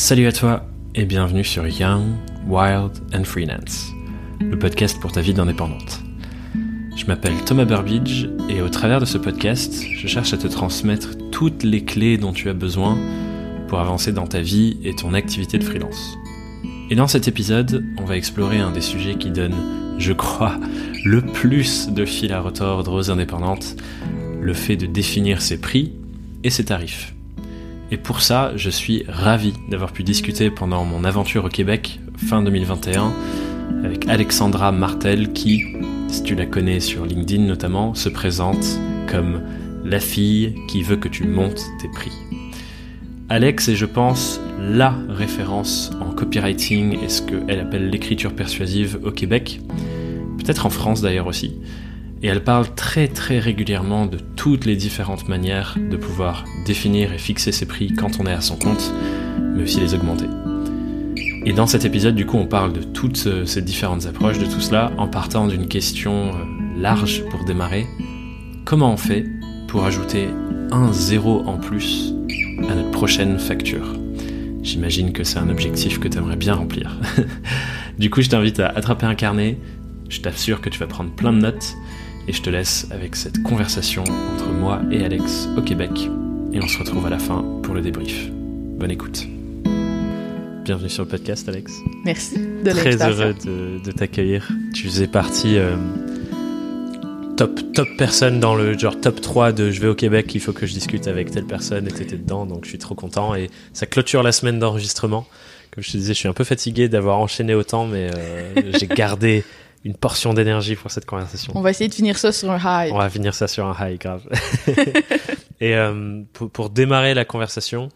Salut à toi et bienvenue sur Young, Wild and Freelance, le podcast pour ta vie d'indépendante. Je m'appelle Thomas Burbidge et au travers de ce podcast, je cherche à te transmettre toutes les clés dont tu as besoin pour avancer dans ta vie et ton activité de freelance. Et dans cet épisode, on va explorer un des sujets qui donne, je crois, le plus de fil à retordre aux indépendantes, le fait de définir ses prix et ses tarifs. Et pour ça, je suis ravi d'avoir pu discuter pendant mon aventure au Québec, fin 2021, avec Alexandra Martel qui, si tu la connais sur LinkedIn notamment, se présente comme la fille qui veut que tu montes tes prix. Alex est, je pense, la référence en copywriting et ce qu'elle appelle l'écriture persuasive au Québec, peut-être en France d'ailleurs aussi. Et elle parle très très régulièrement de toutes les différentes manières de pouvoir définir et fixer ses prix quand on est à son compte, mais aussi les augmenter. Et dans cet épisode, du coup, on parle de toutes euh, ces différentes approches, de tout cela, en partant d'une question euh, large pour démarrer. Comment on fait pour ajouter un zéro en plus à notre prochaine facture? J'imagine que c'est un objectif que tu aimerais bien remplir. du coup, je t'invite à attraper un carnet. Je t'assure que tu vas prendre plein de notes. Et je te laisse avec cette conversation entre moi et Alex au Québec. Et on se retrouve à la fin pour le débrief. Bonne écoute. Bienvenue sur le podcast, Alex. Merci de Très heureux de, t'accueillir. Tu faisais partie euh, top, top personne dans le genre top 3 de je vais au Québec, il faut que je discute avec telle personne et t'étais dedans, donc je suis trop content. Et ça clôture la semaine d'enregistrement. Comme je te disais, je suis un peu fatigué d'avoir enchaîné autant, mais euh, j'ai gardé une portion d'énergie pour cette conversation. On va essayer de finir ça sur un high. On va finir ça sur un high, grave. et euh, pour, pour, démarrer la conversation,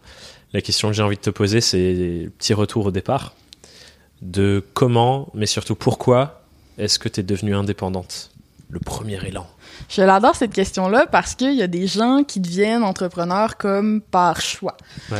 la question que j'ai envie de te poser, c'est petit retour au départ de comment, mais surtout pourquoi est-ce que tu es devenue indépendante? Le premier élan. Je l'adore cette question-là parce qu'il y a des gens qui deviennent entrepreneurs comme par choix.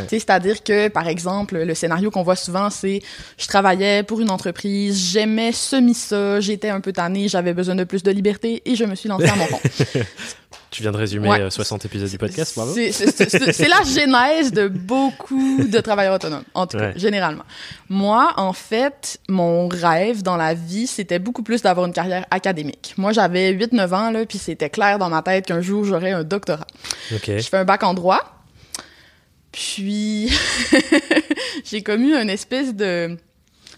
C'est-à-dire que, par exemple, le scénario qu'on voit souvent, c'est je travaillais pour une entreprise, j'aimais semi ça, j'étais un peu tannée, j'avais besoin de plus de liberté et je me suis lancée à mon compte. Tu viens de résumer 60 euh, épisodes du podcast, bravo. C'est la genèse de beaucoup de travailleurs autonomes, en tout cas, généralement. Moi, en fait, mon rêve dans la vie, c'était beaucoup plus d'avoir une carrière académique. Moi, j'avais 8-9 ans, là, puis c'était clair dans ma tête qu'un jour, j'aurais un doctorat. Je fais un bac en droit, puis j'ai commis une espèce de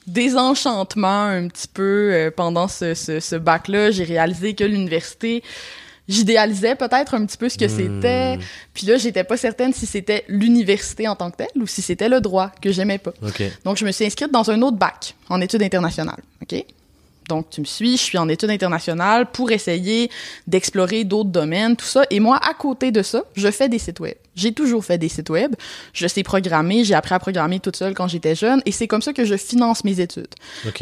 désenchantement un petit peu euh, pendant ce, ce, ce bac-là. J'ai réalisé que l'université j'idéalisais peut-être un petit peu ce que c'était. Hmm. Puis là, j'étais pas certaine si c'était l'université en tant que telle ou si c'était le droit que j'aimais pas. Donc, je me suis inscrite dans un autre bac en études internationales. OK? Donc, tu me suis, je suis en études internationales pour essayer d'explorer d'autres domaines, tout ça. Et moi, à côté de ça, je fais des sites web. J'ai toujours fait des sites web. Je sais programmer. J'ai appris à programmer toute seule quand j'étais jeune. Et c'est comme ça que je finance mes études.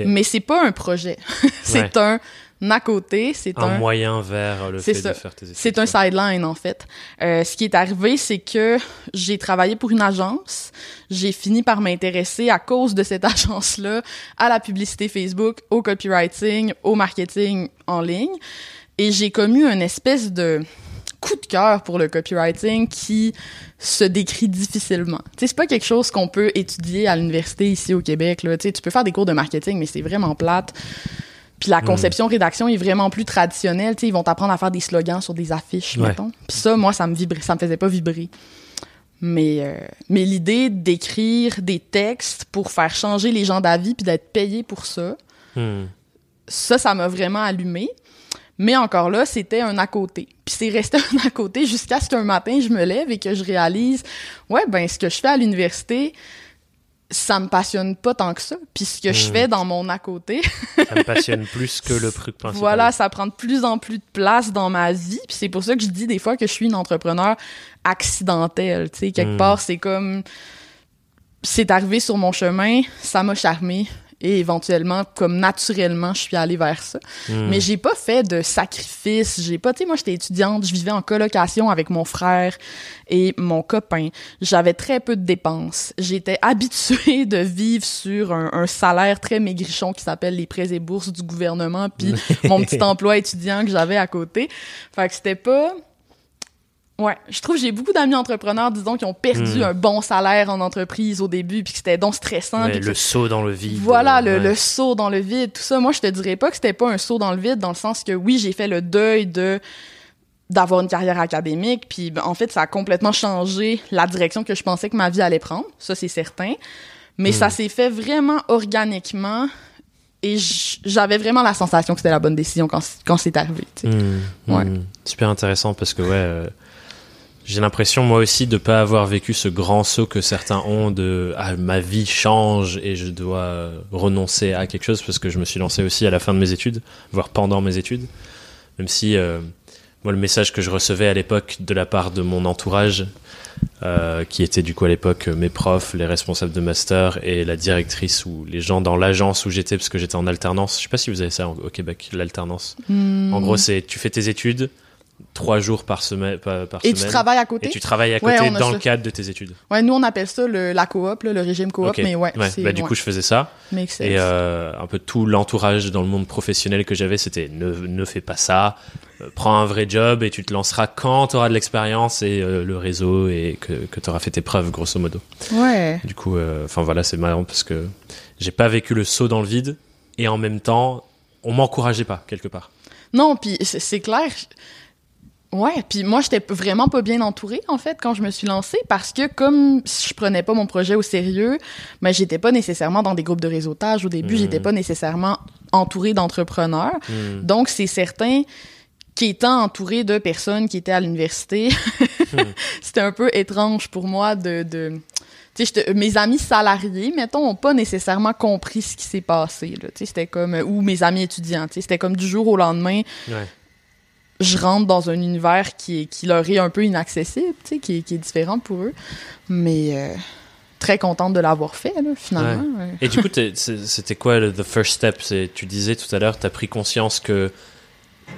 Mais c'est pas un projet. c'est un à côté, c'est un, un, moyen vers le fait de faire tes études. C'est un sideline en fait. Euh, ce qui est arrivé, c'est que j'ai travaillé pour une agence. J'ai fini par m'intéresser à cause de cette agence-là à la publicité Facebook, au copywriting, au marketing en ligne, et j'ai commu une espèce de coup de cœur pour le copywriting qui se décrit difficilement. Tu sais, c'est pas quelque chose qu'on peut étudier à l'université ici au Québec. Là. Tu sais, tu peux faire des cours de marketing, mais c'est vraiment plate. Puis la hmm. conception rédaction est vraiment plus traditionnelle. ils vont t'apprendre à faire des slogans sur des affiches, mettons. Puis ça, moi, ça me vibrait, ça me faisait pas vibrer. Mais, euh, mais l'idée d'écrire des textes pour faire changer les gens d'avis puis d'être payé pour ça, hmm. ça, ça m'a vraiment allumé. Mais encore là, c'était un à côté. Puis c'est resté un à côté jusqu'à ce qu'un matin, je me lève et que je réalise, ouais, ben ce que je fais à l'université, ça me passionne pas tant que ça. Puis ce que je hmm. fais dans mon à côté. ça me passionne plus que le truc principal. Voilà, ça prend de plus en plus de place dans ma vie. Puis c'est pour ça que je dis des fois que je suis une entrepreneur accidentelle. Tu sais, quelque hmm. part, c'est comme. C'est arrivé sur mon chemin, ça m'a charmé, et éventuellement comme naturellement je suis allée vers ça. Hmm. mais j'ai pas fait de sacrifice. J'ai pas tu sais moi j'étais étudiante je vivais en colocation avec mon frère et mon copain. J'avais très peu de dépenses. J'étais habituée de vivre sur un, salaire très maigrichon qui s'appelle les prêts et bourses du gouvernement puis mon petit emploi étudiant que j'avais à côté. Fait que c'était pas Ouais, je trouve que j'ai beaucoup d'amis entrepreneurs, disons, qui ont perdu Hmm. un bon salaire en entreprise au début, puis que c'était donc stressant. Ouais, que le saut dans le vide. Voilà, euh, le, ouais. le saut dans le vide, tout ça. Moi, je te dirais pas que c'était pas un saut dans le vide, dans le sens que oui, j'ai fait le deuil de d'avoir une carrière académique, puis ben, en fait, ça a complètement changé la direction que je pensais que ma vie allait prendre, ça c'est certain. Mais ça s'est fait vraiment organiquement, et j'avais vraiment la sensation que c'était la bonne décision quand, quand c'est arrivé. tu sais. Hmm, Ouais. hmm. Super intéressant parce que ouais, euh, j'ai l'impression moi aussi de pas avoir vécu ce grand saut que certains ont de ah, ma vie change et je dois euh, renoncer à quelque chose parce que je me suis lancé aussi à la fin de mes études, voire pendant mes études, même si euh, moi le message que je recevais à l'époque de la part de mon entourage, euh, qui était du coup à l'époque mes profs, les responsables de master et la directrice ou les gens dans l'agence où j'étais parce que j'étais en alternance. Je sais pas si vous avez ça au au Québec, l'alternance. Hmm. En gros, c'est tu fais tes études trois jours par semaine, par, par Et semaine. tu travailles à côté? et tu travailles à Ouais, côté dans ça. le cadre de tes études. Ouais, nous on appelle ça le, la coop, le régime coop, mais ouais, c'est Bah, du ouais, coup, je faisais ça. makes sense. Et euh, un peu tout l'entourage dans le monde professionnel que j'avais, c'était ne, ne fais pas ça, euh, prends un vrai job et tu te lanceras quand tu auras de l'expérience et euh, le réseau et que, que tu auras fait tes preuves, grosso modo. Ouais. Du coup, enfin voilà, c'est marrant parce que j'ai pas vécu le saut dans le vide et en même temps, on m'encourageait pas quelque part. Non, puis c'est clair. Ouais, puis moi j'étais vraiment pas bien entourée en fait quand je me suis lancée parce que comme je prenais pas mon projet au sérieux, mais j'étais pas nécessairement dans des groupes de réseautage au début, Mhm. j'étais pas nécessairement entourée d'entrepreneurs. Hmm. Donc c'est certain qu'étant entourée de personnes qui étaient à l'université, c'était un peu étrange pour moi de, de tu sais, j'étais- mes amis salariés, mettons, ont pas nécessairement compris ce qui s'est passé. Là, Tu sais, c'était comme ou mes amis étudiants. tu sais, C'était comme du jour au lendemain Ouais. Je rentre dans un univers qui, est, qui leur est un peu inaccessible, tu sais, qui, est, qui est différent pour eux. Mais euh, très contente de l'avoir fait, là, finalement. ouais. Et du coup, c'était quoi le the first step? Tu disais tout à l'heure, tu as pris conscience que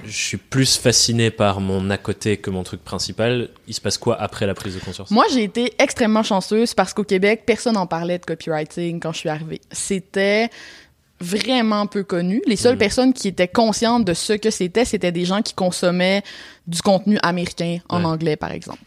je suis plus fasciné par mon à côté que mon truc principal. Il se passe quoi après la prise de conscience? Moi, j'ai été extrêmement chanceuse parce qu'au Québec, personne n'en parlait de copywriting quand je suis arrivée. C'était vraiment peu connu. Les seules Mm. personnes qui étaient conscientes de ce que c'était, c'était des gens qui consommaient du contenu américain en Ouais. anglais, par exemple.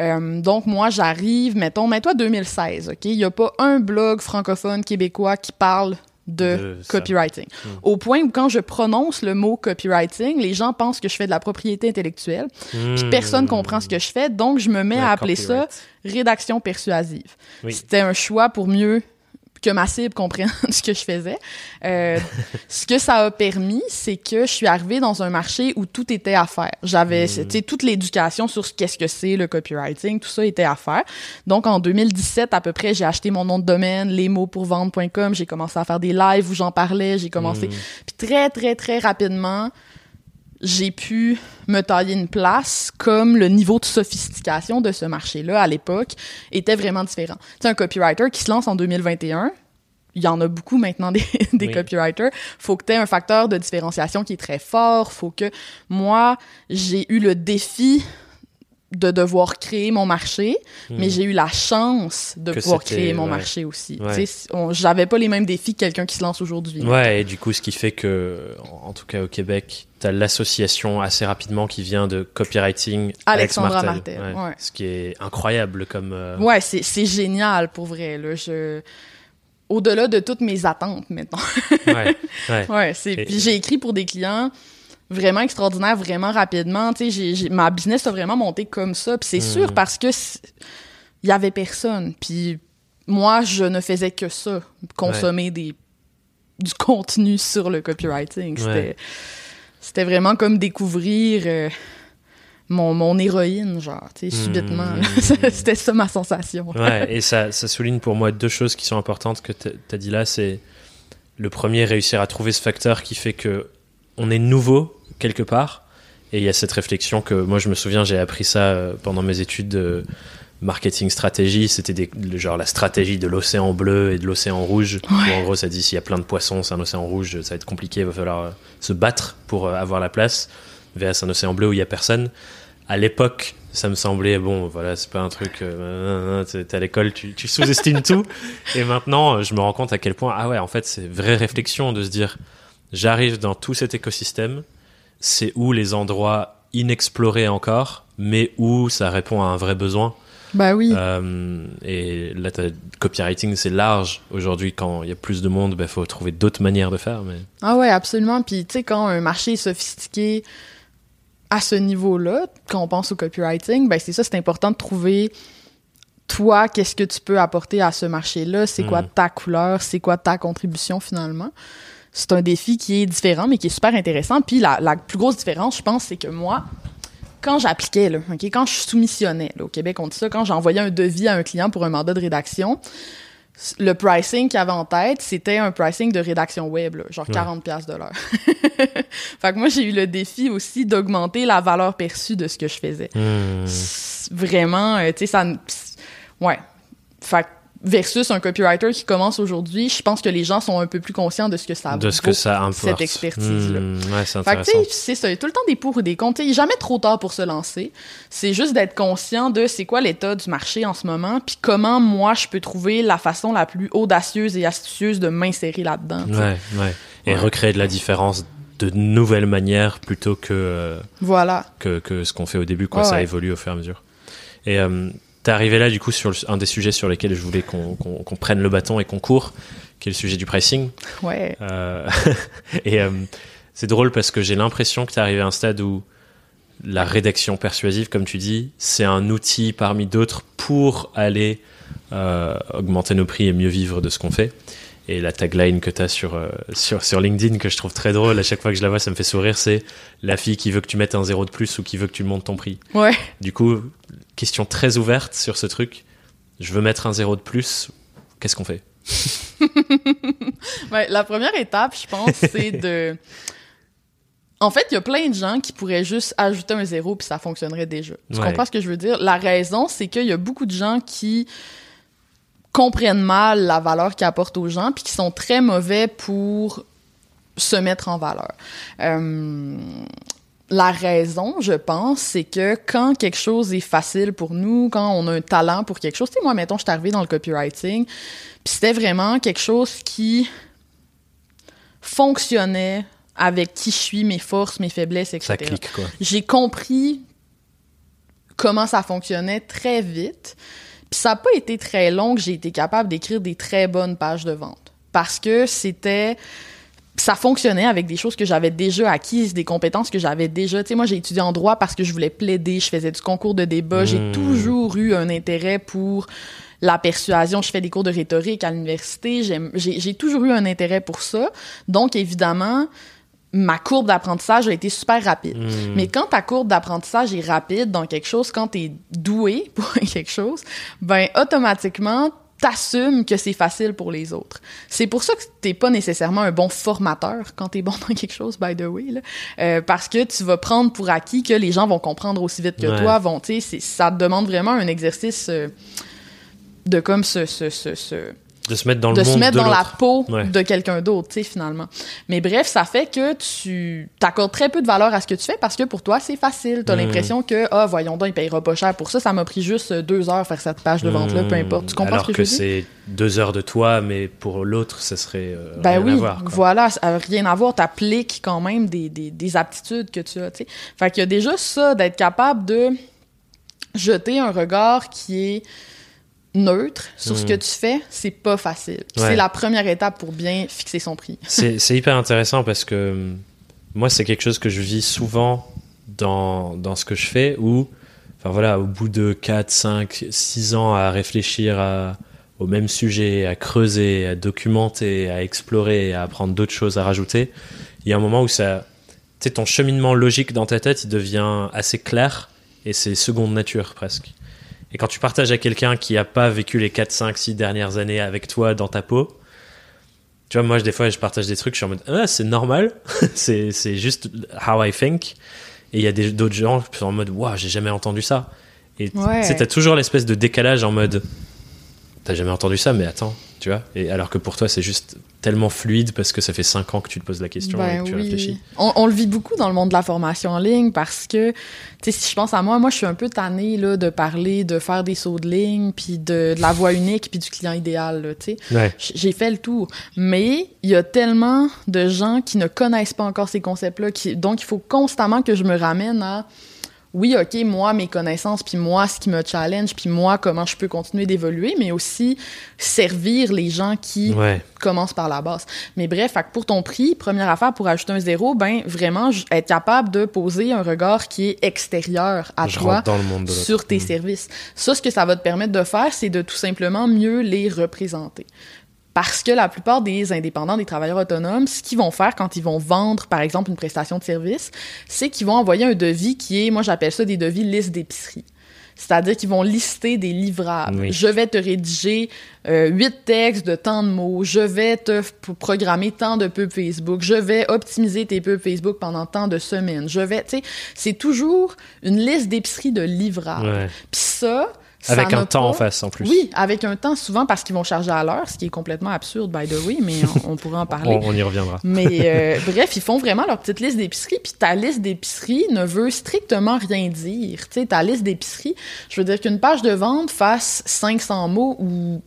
Euh, donc, moi, j'arrive, mettons, mets-toi 2016, OK? Il n'y a pas un blog francophone québécois qui parle de, copywriting. Mm. Au point où quand je prononce le mot copywriting, les gens pensent que je fais de la propriété intellectuelle. Puis Hmm. personne comprend ce que je fais, donc je me mets Ouais, à appeler ça rédaction persuasive. Oui. C'était un choix pour mieux que ma cible comprenne ce que je faisais. Euh, ce que ça a permis, c'est que je suis arrivée dans un marché où tout était à faire. J'avais, Mm. tu sais, toute l'éducation sur ce qu'est-ce que c'est le copywriting, tout ça était à faire. Donc en 2017 à peu près, j'ai acheté mon nom de domaine, lesmotspourvendre.com, j'ai commencé à faire des lives où j'en parlais, j'ai commencé Hmm. puis très, très, très rapidement, j'ai pu me tailler une place comme le niveau de sophistication de ce marché-là à l'époque était vraiment différent. Tu sais, un copywriter qui se lance en 2021, il y en a beaucoup maintenant des, des Oui. copywriters. Faut que tu aies un facteur de différenciation qui est très fort. Faut que moi, j'ai eu le défi de devoir créer mon marché, mais j'ai eu la chance de Hmm. Que pouvoir créer mon ouais. marché aussi. Ouais. J'avais pas les mêmes défis que quelqu'un qui se lance aujourd'hui. Ouais, et du coup, ce qui fait que, en tout cas au Québec, tu as l'association assez rapidement qui vient de copywriting Alex Alexandra Martel. Martel, ouais. Ce qui est incroyable comme. euh, Ouais, c'est, c'est génial pour vrai. Là. Je... Au-delà de toutes mes attentes maintenant. ouais, ouais. ouais, c'est... Et- Puis j'ai écrit pour des clients vraiment extraordinaires, vraiment rapidement. Tu sais, ma business a vraiment monté comme ça. Puis c'est Mm. sûr parce que il y avait personne. Puis moi, je ne faisais que ça, consommer des du contenu sur le copywriting. C'était. C'était vraiment comme découvrir euh, mon, mon héroïne, genre, tu sais, subitement. Mm. là. C'était ça ma sensation. Ouais, et ça, ça souligne pour moi deux choses qui sont importantes que tu as dit là. C'est le premier, réussir à trouver ce facteur qui fait que on est nouveau quelque part. Et il y a cette réflexion que moi, je me souviens, j'ai appris ça euh, pendant mes études de marketing stratégie. C'était des- genre la stratégie de l'océan bleu et de l'océan rouge. Où en gros, ça dit s'il y a plein de poissons, c'est un océan rouge, ça va être compliqué, il va falloir euh, se battre pour euh, avoir la place. Vers un océan bleu où il y a personne. À l'époque, ça me semblait bon, voilà, c'est pas un truc. Euh, t'es à l'école, tu, tu sous-estimes tout. Et maintenant, je me rends compte à quel point, ah ouais, en fait, c'est vraie réflexion de se dire, j'arrive dans tout cet écosystème, c'est où les endroits inexploré encore, mais où ça répond à un vrai besoin. Bah oui. Euh, et là, copywriting, c'est large. Aujourd'hui, quand il y a plus de monde, il bah, faut trouver d'autres manières de faire. Mais... Ah ouais, absolument. Puis, tu sais, quand un marché est sophistiqué à ce niveau-là, quand on pense au copywriting, ben c'est ça, c'est important de trouver toi, qu'est-ce que tu peux apporter à ce marché-là, c'est quoi hmm. ta couleur, c'est quoi ta contribution finalement? C'est un défi qui est différent, mais qui est super intéressant. Puis la, la plus grosse différence, je pense, c'est que moi, quand j'appliquais, là, quand je soumissionnais, au Québec, on dit ça, quand j'envoyais un devis à un client pour un mandat de rédaction, le pricing qu'il avait en tête, c'était un pricing de rédaction web, genre 40 pièces de l'heure. fait que moi, j'ai eu le défi aussi d'augmenter la valeur perçue de ce que je faisais. Hmm. Vraiment, euh, tu sais, ça... Ouais. Fait que versus un copywriter qui commence aujourd'hui, je pense que les gens sont un peu plus conscients de ce que ça de ce que ça cette expertise-là. Hmm, ouais, c'est intéressant. c'est ça, il y a tout le temps des pour et des contre. Il n'est jamais trop tard pour se lancer. C'est juste d'être conscient de c'est quoi l'état du marché en ce moment, puis comment moi je peux trouver la façon la plus audacieuse et astucieuse de m'insérer là-dedans. Ouais, ouais. Et recréer de la différence de nouvelles manières plutôt que euh, voilà que, que ce qu'on fait au début quoi ça évolue au fur et à mesure et euh, T'es arrivé là, du coup, sur un des sujets sur lesquels je voulais qu'on prenne le bâton et qu'on court, qui est le sujet du pricing. Ouais. Euh, et euh, c'est drôle parce que j'ai l'impression que t'es arrivé à un stade où la rédaction persuasive, comme tu dis, c'est un outil parmi d'autres pour aller euh, augmenter nos prix et mieux vivre de ce qu'on fait. Et la tagline que tu as sur, sur, sur LinkedIn, que je trouve très drôle, à chaque fois que je la vois, ça me fait sourire, c'est la fille qui veut que tu mettes un zéro de plus ou qui veut que tu montes ton prix. Ouais. Du coup, question très ouverte sur ce truc. Je veux mettre un zéro de plus. Qu'est-ce qu'on fait? La première étape, je pense, c'est de. En fait, il y a plein de gens qui pourraient juste ajouter un zéro puis ça fonctionnerait déjà. Tu comprends ce que je veux dire? La raison, c'est qu'il y a beaucoup de gens qui comprennent mal la valeur qu'ils apportent aux gens puis qui sont très mauvais pour se mettre en valeur. Euh, la raison, je pense, c'est que quand quelque chose est facile pour nous, quand on a un talent pour quelque chose, tu sais, moi, mettons, je suis arrivée dans le copywriting, puis c'était vraiment quelque chose qui fonctionnait avec qui je suis, mes forces, mes faiblesses, etc. Ça clique, quoi. J'ai compris comment ça fonctionnait très vite, puis ça n'a pas été très long que j'ai été capable d'écrire des très bonnes pages de vente. Parce que c'était ça fonctionnait avec des choses que j'avais déjà acquises, des compétences que j'avais déjà. Tu sais, moi, j'ai étudié en droit parce que je voulais plaider, je faisais du concours de débat, j'ai hmm. toujours eu un intérêt pour la persuasion. Je fais des cours de rhétorique à l'université, j'ai toujours eu un intérêt pour ça. Donc, évidemment, ma courbe d'apprentissage a été super rapide. Hmm. Mais quand ta courbe d'apprentissage est rapide dans quelque chose, quand tu es doué pour quelque chose, ben automatiquement, t'assumes que c'est facile pour les autres. C'est pour ça que t'es pas nécessairement un bon formateur quand t'es bon dans quelque chose, by the way, là. Euh, parce que tu vas prendre pour acquis que les gens vont comprendre aussi vite que toi, vont, tu sais, ça te demande vraiment un exercice euh, de comme ce, ce, ce, ce de se mettre dans de le se mettre dans la peau de quelqu'un d'autre, tu sais, finalement. Mais bref, ça fait que tu t'accordes très peu de valeur à ce que tu fais parce que pour toi, c'est facile. T'as as hmm. l'impression que, ah, voyons donc, il payera pas cher pour ça. Ça m'a pris juste deux heures faire cette page de vente-là, peu hmm. importe. Tu comprends Alors ce que, c'est deux heures de toi, mais pour l'autre, ce serait euh, ben rien oui, à voir. Voilà, rien à voir. T'appliques quand même des, des, des aptitudes que tu as, tu sais. Fait qu'il y a déjà ça, d'être capable de jeter un regard qui est neutre sur ce que hmm. tu fais, c'est pas facile. C'est la première étape pour bien fixer son prix. c'est hyper intéressant parce que hum, moi, c'est quelque chose que je vis souvent dans, dans ce que je fais où, enfin voilà, au bout de 4, 5, 6 ans à réfléchir à, au même sujet, à creuser, à documenter, à explorer, à apprendre d'autres choses à rajouter, il y a un moment où ça, ton cheminement logique dans ta tête, il devient assez clair et c'est seconde nature presque. Et quand tu partages à quelqu'un qui n'a pas vécu les 4, 5, 6 dernières années avec toi dans ta peau, tu vois, moi, des fois, je partage des trucs, je suis en mode, ah, c'est normal, c'est, juste how I think. Et il y a d'autres gens qui sont en mode, waouh, j'ai jamais entendu ça. Et tu sais, t'as toujours l'espèce de décalage en mode, t'as jamais entendu ça, mais attends, tu vois. Et alors que pour toi, c'est juste tellement fluide parce que ça fait cinq ans que tu te poses la question Ben et que tu oui. réfléchis. On, on le vit beaucoup dans le monde de la formation en ligne parce que, tu sais, si je pense à moi, moi, je suis un peu tannée, là, de parler, de faire des sauts de ligne, puis de, de la voix unique, puis du client idéal, tu sais. Ouais. J'ai fait le tour. Mais il y a tellement de gens qui ne connaissent pas encore ces concepts-là, donc il faut constamment que je me ramène à oui, OK, moi, mes connaissances, puis moi, ce qui me challenge, puis moi, comment je peux continuer d'évoluer, mais aussi servir les gens qui Ouais. commencent par la base. Mais bref, fait que pour ton prix, première affaire pour ajouter un zéro, ben vraiment être capable de poser un regard qui est extérieur à je toi dans le monde sur tes Mm. services. Ça, ce que ça va te permettre de faire, c'est de tout simplement mieux les représenter. Parce que la plupart des indépendants, des travailleurs autonomes, ce qu'ils vont faire quand ils vont vendre, par exemple, une prestation de service, c'est qu'ils vont envoyer un devis qui est, moi j'appelle ça des devis liste d'épicerie. C'est-à-dire qu'ils vont lister des livrables. Oui. Je vais te rédiger euh, huit textes de tant de mots. Je vais te programmer tant de pubs Facebook. Je vais optimiser tes pubs Facebook pendant tant de semaines. Je vais, tu sais, c'est toujours une liste d'épicerie de livrables. Puis ça Avec un temps pas- en face en plus. oui, avec un temps souvent parce qu'ils vont charger à l'heure, ce qui est complètement absurde, by the way, mais on, on pourrait en parler. On, on y reviendra. Mais euh, bref, ils font vraiment leur petite liste d'épicerie, puis ta liste d'épicerie ne veut strictement rien dire. Tu sais, ta liste d'épicerie, je veux dire qu'une page de vente fasse 500 mots ou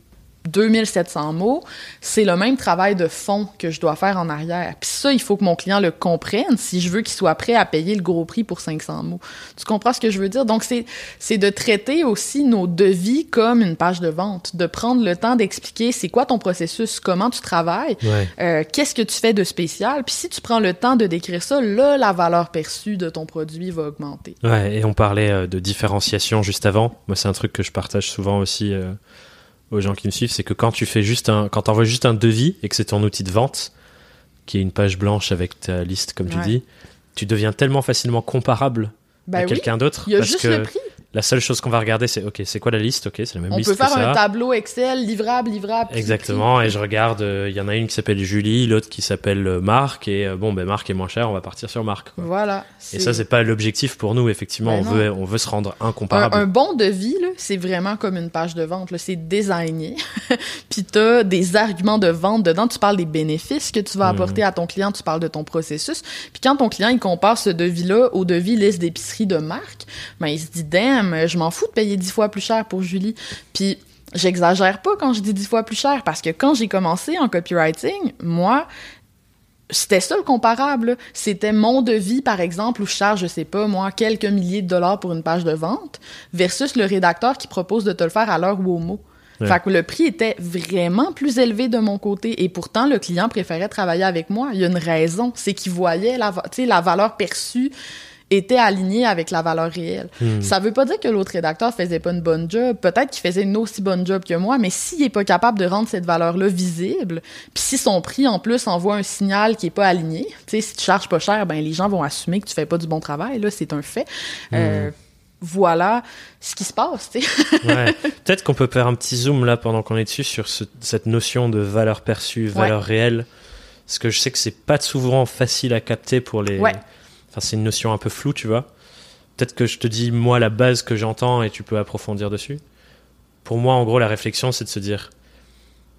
2700 mots, c'est le même travail de fond que je dois faire en arrière. Puis ça, il faut que mon client le comprenne si je veux qu'il soit prêt à payer le gros prix pour 500 mots. Tu comprends ce que je veux dire? Donc, c'est, c'est de traiter aussi nos devis comme une page de vente, de prendre le temps d'expliquer c'est quoi ton processus, comment tu travailles, Ouais. euh, qu'est-ce que tu fais de spécial. Puis si tu prends le temps de décrire ça, là, la valeur perçue de ton produit va augmenter. Ouais, et on parlait euh, de différenciation juste avant. Moi, c'est un truc que je partage souvent aussi euh, aux gens qui me suivent, c'est que quand tu fais juste un, quand t'envoies juste un devis et que c'est ton outil de vente, qui est une page blanche avec ta liste, comme tu dis, tu deviens tellement facilement comparable Ben à oui, quelqu'un d'autre. il y a parce juste que le prix. La seule chose qu'on va regarder, c'est ok, c'est quoi la liste? Ok, c'est la même On liste peut que faire ça. un tableau Excel, livrable, livrable. Exactement, et je regarde, euh, il y en a une qui s'appelle Julie, l'autre qui s'appelle euh, Marc, et euh, bon, ben Marc est moins cher, on va partir sur Marc. quoi. Voilà. Et ça, c'est pas l'objectif pour nous, effectivement. Ben on, non. veut, on veut se rendre incomparable. un bon devis, c'est vraiment comme une page de vente. C'est designé. Puis t'as des arguments de vente dedans. Tu parles des bénéfices que tu vas Mhm. apporter à ton client. Tu parles de ton processus. Puis quand ton client, il compare ce devis-là au devis liste d'épicerie de marque, ben, il se dit, je m'en fous de payer dix fois plus cher pour Julie. Puis j'exagère pas quand je dis dix fois plus cher parce que quand j'ai commencé en copywriting, moi, c'était ça le comparable. C'était mon devis, par exemple, où je charge, je sais pas, moi, quelques milliers de dollars pour une page de vente, versus le rédacteur qui propose de te le faire à l'heure ou au mot. Ouais. Fait que le prix était vraiment plus élevé de mon côté. Et pourtant, le client préférait travailler avec moi. Il y a une raison. C'est qu'il voyait la, la valeur perçue était alignée avec la valeur réelle. Hmm. Ça veut pas dire que l'autre rédacteur faisait pas une bonne job. Peut-être qu'il faisait une aussi bonne job que moi, mais s'il est pas capable de rendre cette valeur-là visible, puis si son prix en plus envoie un signal qui est pas aligné, tu sais, si tu charges pas cher, ben les gens vont assumer que tu fais pas du bon travail. Là, c'est un fait. Euh, voilà ce qui se passe. Ouais. Peut-être qu'on peut faire un petit zoom là pendant qu'on est dessus sur ce- cette notion de valeur perçue, valeur réelle. Parce que je sais que c'est pas souvent facile à capter pour les. Ouais. Enfin, c'est une notion un peu floue, tu vois. Peut-être que je te dis moi la base que j'entends et tu peux approfondir dessus. Pour moi, en gros, la réflexion, c'est de se dire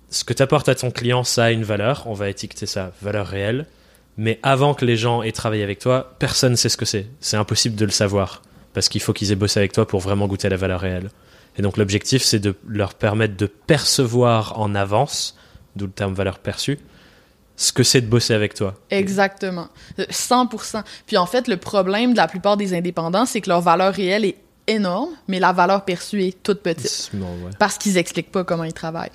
ce que tu apportes à ton client, ça a une valeur. On va étiqueter ça valeur réelle. Mais avant que les gens aient travaillé avec toi, personne ne sait ce que c'est. C'est impossible de le savoir. Parce qu'il faut qu'ils aient bossé avec toi pour vraiment goûter la valeur réelle. Et donc l'objectif, c'est de leur permettre de percevoir en avance, d'où le terme valeur perçue, ce que c'est de bosser avec toi. Exactement. Euh, 100%. Puis en fait, le problème de la plupart des indépendants, c'est que leur valeur réelle est énorme, mais la valeur perçue est toute petite. Ouais. Parce qu'ils expliquent pas comment ils travaillent.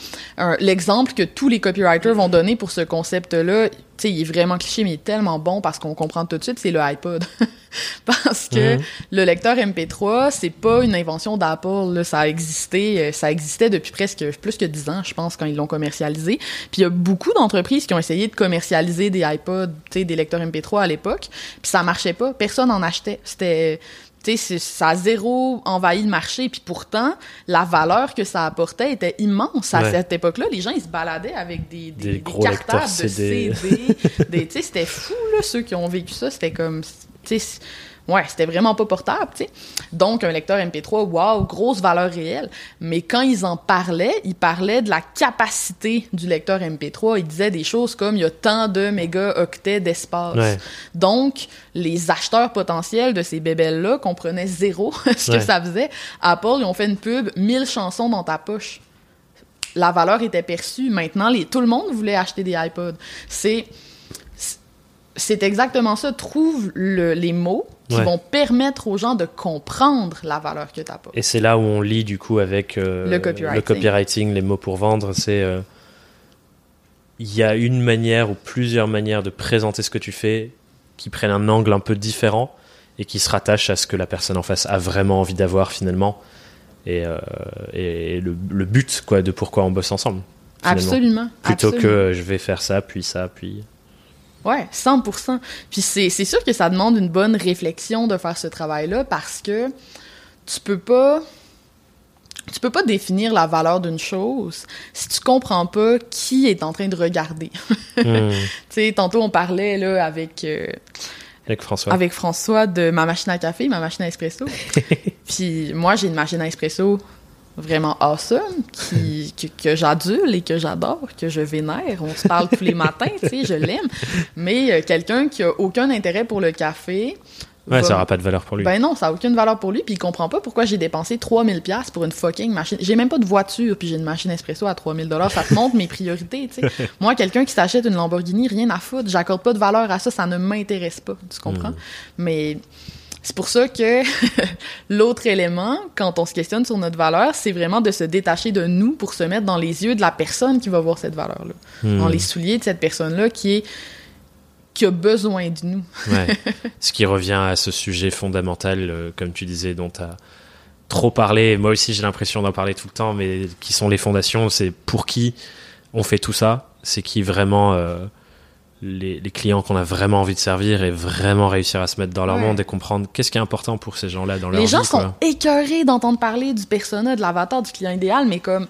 L'exemple que tous les copywriters vont donner pour ce concept-là, tu sais, il est vraiment cliché, mais il est tellement bon parce qu'on comprend tout de suite, c'est le iPod. parce que Mhm. le lecteur MP3, c'est pas une invention d'Apple, ça a existé, euh, ça existait depuis presque plus que 10 ans, je pense, quand ils l'ont commercialisé. Puis il y a beaucoup d'entreprises qui ont essayé de commercialiser des iPods, tu sais, des lecteurs MP3 à l'époque, puis ça marchait pas, personne en achetait. C'était tu sais, c'est- ça a zéro envahi le marché. Puis pourtant, la valeur que ça apportait était immense. À Ouais. cette époque-là, les gens, ils se baladaient avec des, des, Des des gros cartables de CD. Tu sais, c'était fou, là, ceux qui ont vécu ça. C'était comme... tu sais, Ouais, c'était vraiment pas portable, tu sais. Donc, un lecteur MP3, waouh, grosse valeur réelle. Mais quand ils en parlaient, ils parlaient de la capacité du lecteur MP3. Ils disaient des choses comme il y a tant de mégaoctets d'espace. Donc, les acheteurs potentiels de ces bébelles-là comprenaient zéro ce que ça faisait. Apple, ils ont fait une pub, 1000 chansons dans ta poche. La valeur était perçue. Maintenant, les, tout le monde voulait acheter des iPods. C'est c'est exactement ça. Trouve les mots qui vont permettre aux gens de comprendre la valeur que tu pas. Et c'est là où on lit du coup avec euh, le, copywriting. les mots pour vendre. C'est euh, il y a une manière ou plusieurs manières de présenter ce que tu fais qui prennent un angle un peu différent et qui se rattachent à ce que la personne en face a vraiment envie d'avoir finalement et, euh, et le, but quoi de pourquoi on bosse ensemble. Absolument. Plutôt que je vais faire ça puis ça puis Ouais, 100%. Puis c'est, sûr que ça demande une bonne réflexion de faire ce travail-là parce que tu peux pas tu peux pas définir la valeur d'une chose si tu comprends pas qui est en train de regarder. Hmm. tu sais, tantôt on parlait là avec euh, avec François. Avec François de ma machine à café, ma machine à espresso. Puis moi j'ai une machine à espresso vraiment awesome, qui, que, j'adule et que j'adore, que je vénère. On se parle tous les matins, tu sais, je l'aime. Mais euh, quelqu'un qui a aucun intérêt pour le café. Ouais, ça n'aura pas de valeur pour lui. Ben non, ça n'a aucune valeur pour lui, puis il comprend pas pourquoi j'ai dépensé 3000 pièces pour une fucking machine. J'ai même pas de voiture, puis j'ai une machine espresso à 3000 dollars. Ça te montre mes priorités, tu sais. Moi, quelqu'un qui s'achète une Lamborghini, rien à foutre. J'accorde pas de valeur à ça, ça ne m'intéresse pas, tu comprends? Hmm. Mais c'est pour ça que l'autre élément, quand on se questionne sur notre valeur, c'est vraiment de se détacher de nous pour se mettre dans les yeux de la personne qui va voir cette valeur-là. Hmm. Dans les souliers de cette personne-là qui est qui a besoin de nous. Ce qui revient à ce sujet fondamental, euh, comme tu disais, dont tu as trop parlé. Moi aussi, j'ai l'impression d'en parler tout le temps, mais qui sont les fondations C'est pour qui on fait tout ça C'est qui vraiment euh, les, clients qu'on a vraiment envie de servir et vraiment réussir à se mettre dans leur monde et comprendre qu'est-ce qui est important pour ces gens-là dans leur. Les gens sont écœurés d'entendre parler du persona, de l'avatar, du client idéal, mais comme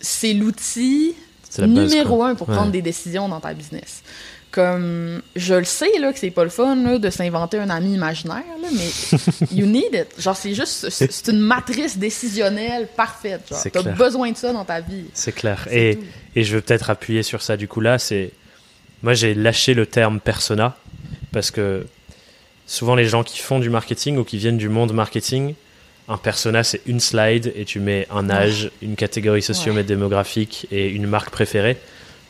c'est l'outil numéro un pour prendre des décisions dans ta business. Comme je le sais là que c'est pas le fun de s'inventer un ami imaginaire mais you need it. Genre c'est juste c'est une matrice décisionnelle parfaite. T'as besoin de ça dans ta vie. C'est clair. Et, et je veux peut-être appuyer sur ça du coup là c'est moi, j'ai lâché le terme persona parce que souvent les gens qui font du marketing ou qui viennent du monde marketing, un persona c'est une slide et tu mets un âge, une catégorie socio-démographique et une marque préférée.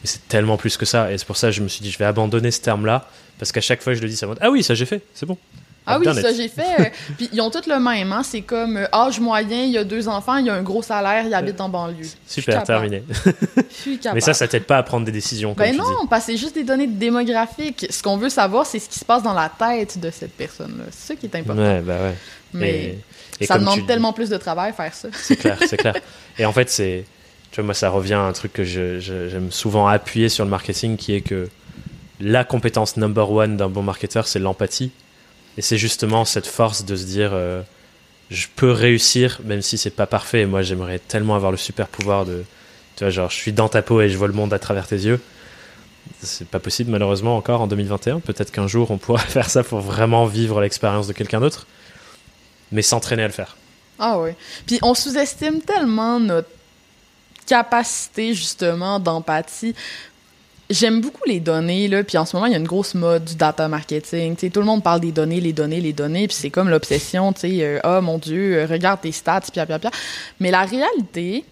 Mais c'est tellement plus que ça. Et c'est pour ça que je me suis dit, je vais abandonner ce terme-là parce qu'à chaque fois je le dis, ça va. Ah oui, ça j'ai fait, c'est bon. Ah oui, ça j'ai fait. Euh, puis ils ont tous le même, hein? C'est comme euh, âge moyen, il y a deux enfants, il y a un gros salaire, il habite en banlieue. Super, terminé. Mais ça, ça t'aide pas à prendre des décisions. ben non, parce que c'est juste des données démographiques. Ce qu'on veut savoir, c'est ce qui se passe dans la tête de cette personne-là. C'est ça qui est important. Ouais, bah ouais. Mais ça demande tellement plus de travail faire ça. C'est clair, c'est clair. Et en fait, c'est. Tu vois, moi, ça revient à un truc que j'aime souvent appuyer sur le marketing qui est que la compétence number one d'un bon marketeur, c'est l'empathie. Et c'est justement cette force de se dire euh, je peux réussir même si c'est pas parfait. Et moi, j'aimerais tellement avoir le super pouvoir de tu vois genre je suis dans ta peau et je vois le monde à travers tes yeux. C'est pas possible malheureusement encore en 2021. Peut-être qu'un jour on pourra faire ça pour vraiment vivre l'expérience de quelqu'un d'autre, mais s'entraîner à le faire. Ah oui. Puis on sous-estime tellement notre capacité justement d'empathie J'aime beaucoup les données, là, puis en ce moment, il y a une grosse mode du data marketing. tout le monde parle des données, les données, les données, puis c'est comme l'obsession, tu sais, oh mon Dieu, regarde tes stats, pia, pia, pia. Mais la réalité,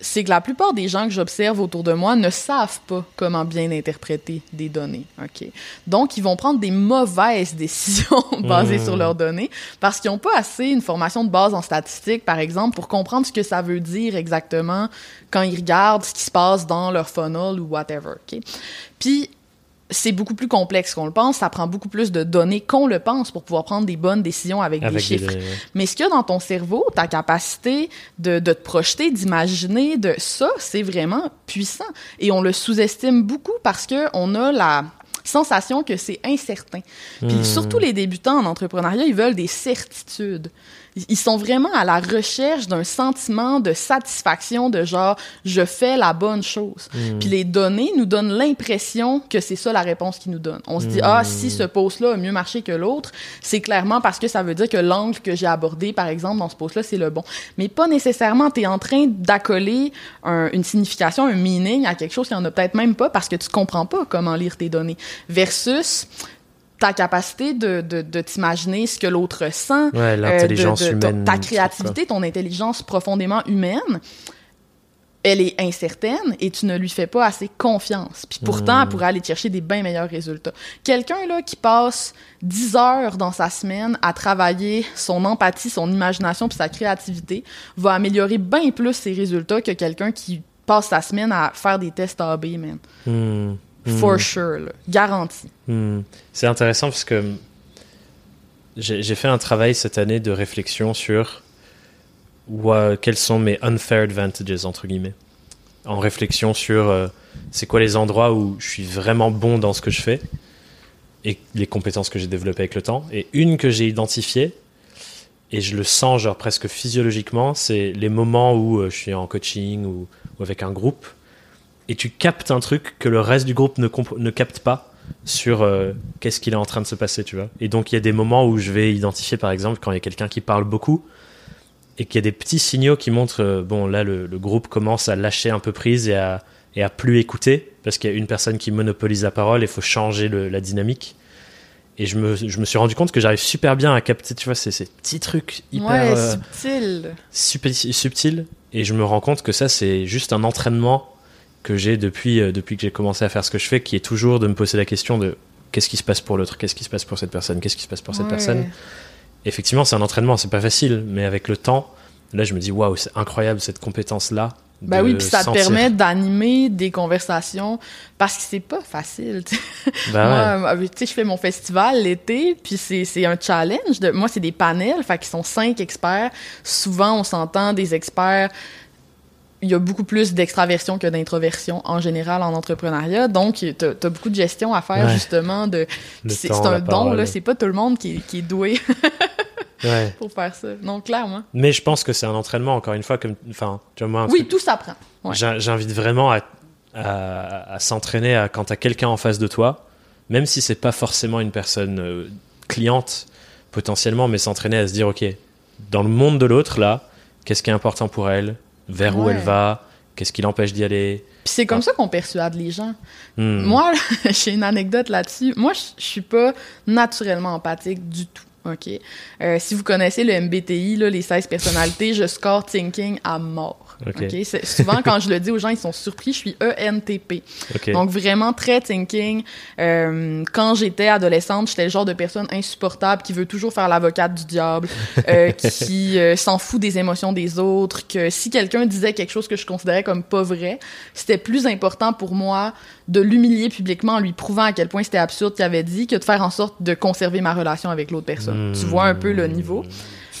c'est que la plupart des gens que j'observe autour de moi ne savent pas comment bien interpréter des données. OK? Donc, ils vont prendre des mauvaises décisions basées sur mmh. leurs données parce qu'ils n'ont pas assez une formation de base en statistique, par exemple, pour comprendre ce que ça veut dire exactement quand ils regardent ce qui se passe dans leur funnel ou whatever. OK? Puis, c'est beaucoup plus complexe qu'on le pense. Ça prend beaucoup plus de données qu'on le pense pour pouvoir prendre des bonnes décisions avec, des chiffres. Mais ce qu'il y a dans ton cerveau, ta capacité de, de te projeter, d'imaginer, de ça, c'est vraiment puissant. Et on le sous-estime beaucoup parce que on a la sensation que c'est incertain. Puis hmm. surtout les débutants en entrepreneuriat, ils veulent des certitudes. Ils sont vraiment à la recherche d'un sentiment de satisfaction de genre je fais la bonne chose. Hmm. Puis les données nous donnent l'impression que c'est ça la réponse qu'ils nous donnent. On se dit ah si ce post-là a mieux marché que l'autre, c'est clairement parce que ça veut dire que l'angle que j'ai abordé par exemple dans ce post-là c'est le bon. Mais pas nécessairement tu es en train d'accoler une signification, un meaning à quelque chose qui en a peut-être même pas parce que tu comprends pas comment lire tes données versus ta capacité de, de, de t'imaginer ce que l'autre sent, ouais, l'intelligence euh, humaine, ta créativité, ton intelligence profondément humaine, elle est incertaine et tu ne lui fais pas assez confiance. Puis pourtant, elle hmm. pourrait aller chercher des bien meilleurs résultats. Quelqu'un là qui passe 10 heures dans sa semaine à travailler son empathie, son imagination puis sa créativité va améliorer bien plus ses résultats que quelqu'un qui passe sa semaine à faire des tests AB, man. Hmm. For hmm. sure, garanti. Hmm. C'est intéressant parce que j'ai fait un travail cette année de réflexion sur quels sont mes unfair advantages, entre guillemets. En réflexion sur euh, c'est quoi les endroits où je suis vraiment bon dans ce que je fais et les compétences que j'ai développées avec le temps. Et une que j'ai identifiée, et je le sens genre presque physiologiquement, c'est les moments où euh, je suis en coaching ou avec un groupe et tu captes un truc que le reste du groupe ne, ne capte pas sur euh, qu'est-ce qu'il est en train de se passer, tu vois. Et donc il y a des moments où je vais identifier, par exemple, quand il y a quelqu'un qui parle beaucoup et qu'il y a des petits signaux qui montrent, euh, bon, là, le, groupe commence à lâcher un peu prise et à, et à plus écouter parce qu'il y a une personne qui monopolise la parole et il faut changer la dynamique. Et je me, je me, suis rendu compte que j'arrive super bien à capter, tu vois, ces, ces petits trucs hyper ouais, euh, subtils. Et je me rends compte que ça, c'est juste un entraînement que j'ai depuis, euh, depuis que j'ai commencé à faire ce que je fais, qui est toujours de me poser la question de qu'est-ce qui se passe pour l'autre, qu'est-ce qui se passe pour cette personne, qu'est-ce qui se passe pour cette personne. Effectivement, c'est un entraînement, c'est pas facile, mais avec le temps, là, je me dis waouh, c'est incroyable cette compétence-là. Bah oui, puis ça te permet d'animer des conversations parce que c'est pas facile. Bah moi, euh, tu sais, je fais mon festival l'été, puis c'est un challenge. De, moi, c'est des panels, fait qu'ils sont cinq experts. Souvent, on s'entend des experts il y a beaucoup plus d'extraversion que d'introversion en général en entrepreneuriat. Donc, tu as, beaucoup de gestion à faire, justement. de C'est un don, là. C'est pas tout le monde qui, est doué pour faire ça. Donc, clairement. Mais je pense que c'est un entraînement, encore une fois. Comme, enfin, tu vois, moi, oui, tout s'apprend. J'invite vraiment à, à, s'entraîner quand tu as quelqu'un en face de toi, même si c'est pas forcément une personne euh, cliente, potentiellement, mais s'entraîner à se dire, OK, dans le monde de l'autre, là, qu'est-ce qui est important pour elle? Vers où elle va, qu'est-ce qui l'empêche d'y aller. Puis c'est comme ah. ça qu'on persuade les gens. Hmm. Moi, j'ai une anecdote là-dessus. Moi, je suis pas naturellement empathique du tout. OK? Euh, si vous connaissez le MBTI, là, les 16 personnalités, je score thinking à mort. Okay. Souvent, quand je le dis aux gens, ils sont surpris. Je suis ENTP. Donc, vraiment très thinking. Euh, quand j'étais adolescente, j'étais le genre de personne insupportable qui veut toujours faire l'avocate du diable, euh, qui euh, s'en fout des émotions des autres, que si quelqu'un disait quelque chose que je considérais comme pas vrai, c'était plus important pour moi de l'humilier publiquement en lui prouvant à quel point c'était absurde qu'il avait dit que de faire en sorte de conserver ma relation avec l'autre personne. Tu vois un peu le niveau.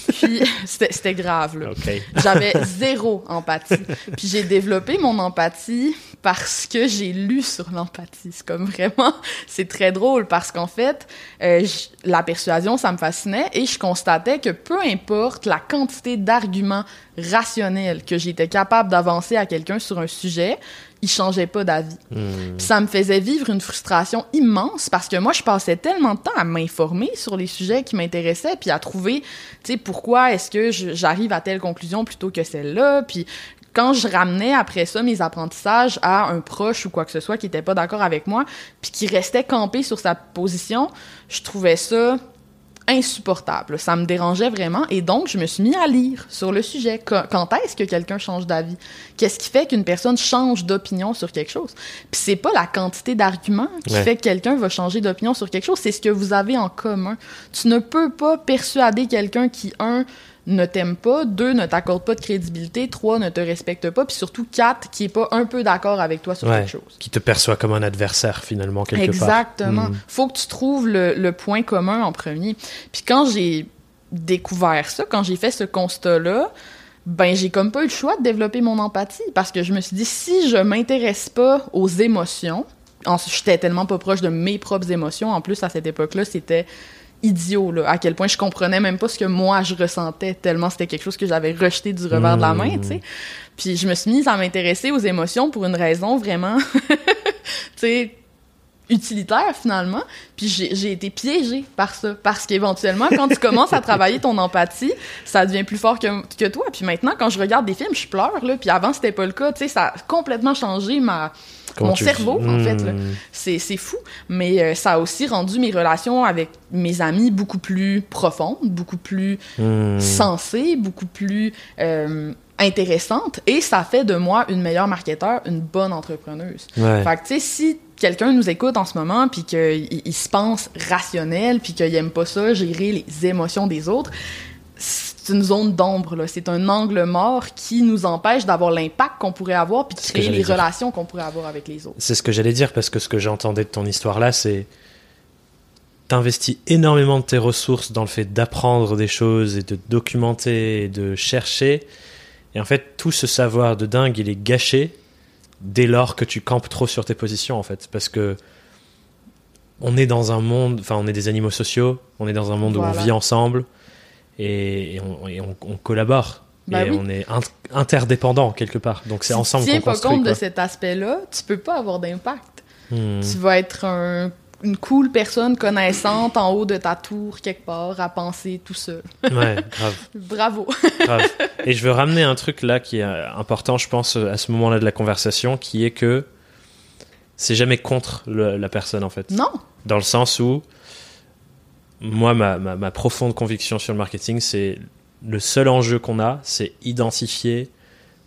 Puis c'était grave, là. J'avais zéro empathie. Puis j'ai développé mon empathie parce que j'ai lu sur l'empathie. C'est comme vraiment, c'est très drôle parce qu'en fait, euh, la persuasion, ça me fascinait et je constatais que peu importe la quantité d'arguments rationnels que j'étais capable d'avancer à quelqu'un sur un sujet, il changeait pas d'avis. Hmm. Ça me faisait vivre une frustration immense parce que moi, je passais tellement de temps à m'informer sur les sujets qui m'intéressaient, puis à trouver, tu sais, pourquoi est-ce que j'arrive à telle conclusion plutôt que celle-là, puis quand je ramenais après ça mes apprentissages à un proche ou quoi que ce soit qui était pas d'accord avec moi, puis qui restait campé sur sa position, je trouvais ça insupportable. Ça me dérangeait vraiment et donc je me suis mis à lire sur le sujet. Quand est-ce que quelqu'un change d'avis? Qu'est-ce qui fait qu'une personne change d'opinion sur quelque chose? Puis c'est pas la quantité d'arguments qui fait que quelqu'un va changer d'opinion sur quelque chose, c'est ce que vous avez en commun. Tu ne peux pas persuader quelqu'un qui un ne t'aime pas, deux, ne t'accorde pas de crédibilité, trois, ne te respecte pas, puis surtout quatre, qui est pas un peu d'accord avec toi sur quelque chose. Qui te perçoit comme un adversaire finalement quelque Exactement. part. Exactement. Hmm. Faut que tu trouves le, point commun en premier. Puis quand j'ai découvert ça, quand j'ai fait ce constat-là, ben j'ai comme pas eu le choix de développer mon empathie parce que je me suis dit si je m'intéresse pas aux émotions, j'étais tellement pas proche de mes propres émotions. En plus à cette époque-là, c'était idiot, là, à quel point je comprenais même pas ce que moi je ressentais, tellement c'était quelque chose que j'avais rejeté du revers de la main, tu sais. Mmh. Puis je me suis mise à m'intéresser aux émotions pour une raison vraiment, tu sais, utilitaire finalement. Puis j'ai été piégée par ça. Parce qu'éventuellement, quand tu commences à travailler ton empathie, ça devient plus fort que, que toi. Puis maintenant, quand je regarde des films, je pleure, là. Puis avant, c'était pas le cas. Tu sais, ça a complètement changé ma mon cerveau, en fait. Hmm. C'est fou. Mais euh, ça a aussi rendu mes relations avec mes amis beaucoup plus profondes, beaucoup plus hmm. sensées, beaucoup plus euh, intéressantes. Et ça fait de moi une meilleure marketeur, une bonne entrepreneuse. Fait que, tu sais, si quelqu'un nous écoute en ce moment, puis qu'il il se pense rationnel, puis qu'il aime pas ça, gérer les émotions des autres, c'est une zone d'ombre, là. C'est un angle mort qui nous empêche d'avoir l'impact qu'on pourrait avoir puis de créer les relations qu'on pourrait avoir avec les autres. C'est ce que j'allais dire parce que ce que j'entendais de ton histoire là, c'est t'investis énormément de tes ressources dans le fait d'apprendre des choses et de documenter et de chercher. Et en fait, tout ce savoir de dingue, il est gâché dès lors que tu campes trop sur tes positions, en fait. Parce que on est dans un monde, enfin, on est des animaux sociaux, on est dans un monde où on vit ensemble et, on, collabore. Bah et on est interdépendants quelque part. Donc c'est ensemble qu'on construit. Si tu tiens pas compte de cet aspect-là, tu peux pas avoir d'impact. Hmm. Tu vas être une cool personne connaissante en haut de ta tour quelque part à penser tout seul. ouais, grave. Bravo. grave. Et je veux ramener un truc là qui est important, je pense, à ce moment-là de la conversation, qui est que c'est jamais contre la personne en fait. Non. Dans le sens où moi, ma, ma, profonde conviction sur le marketing, c'est le seul enjeu qu'on a, c'est identifier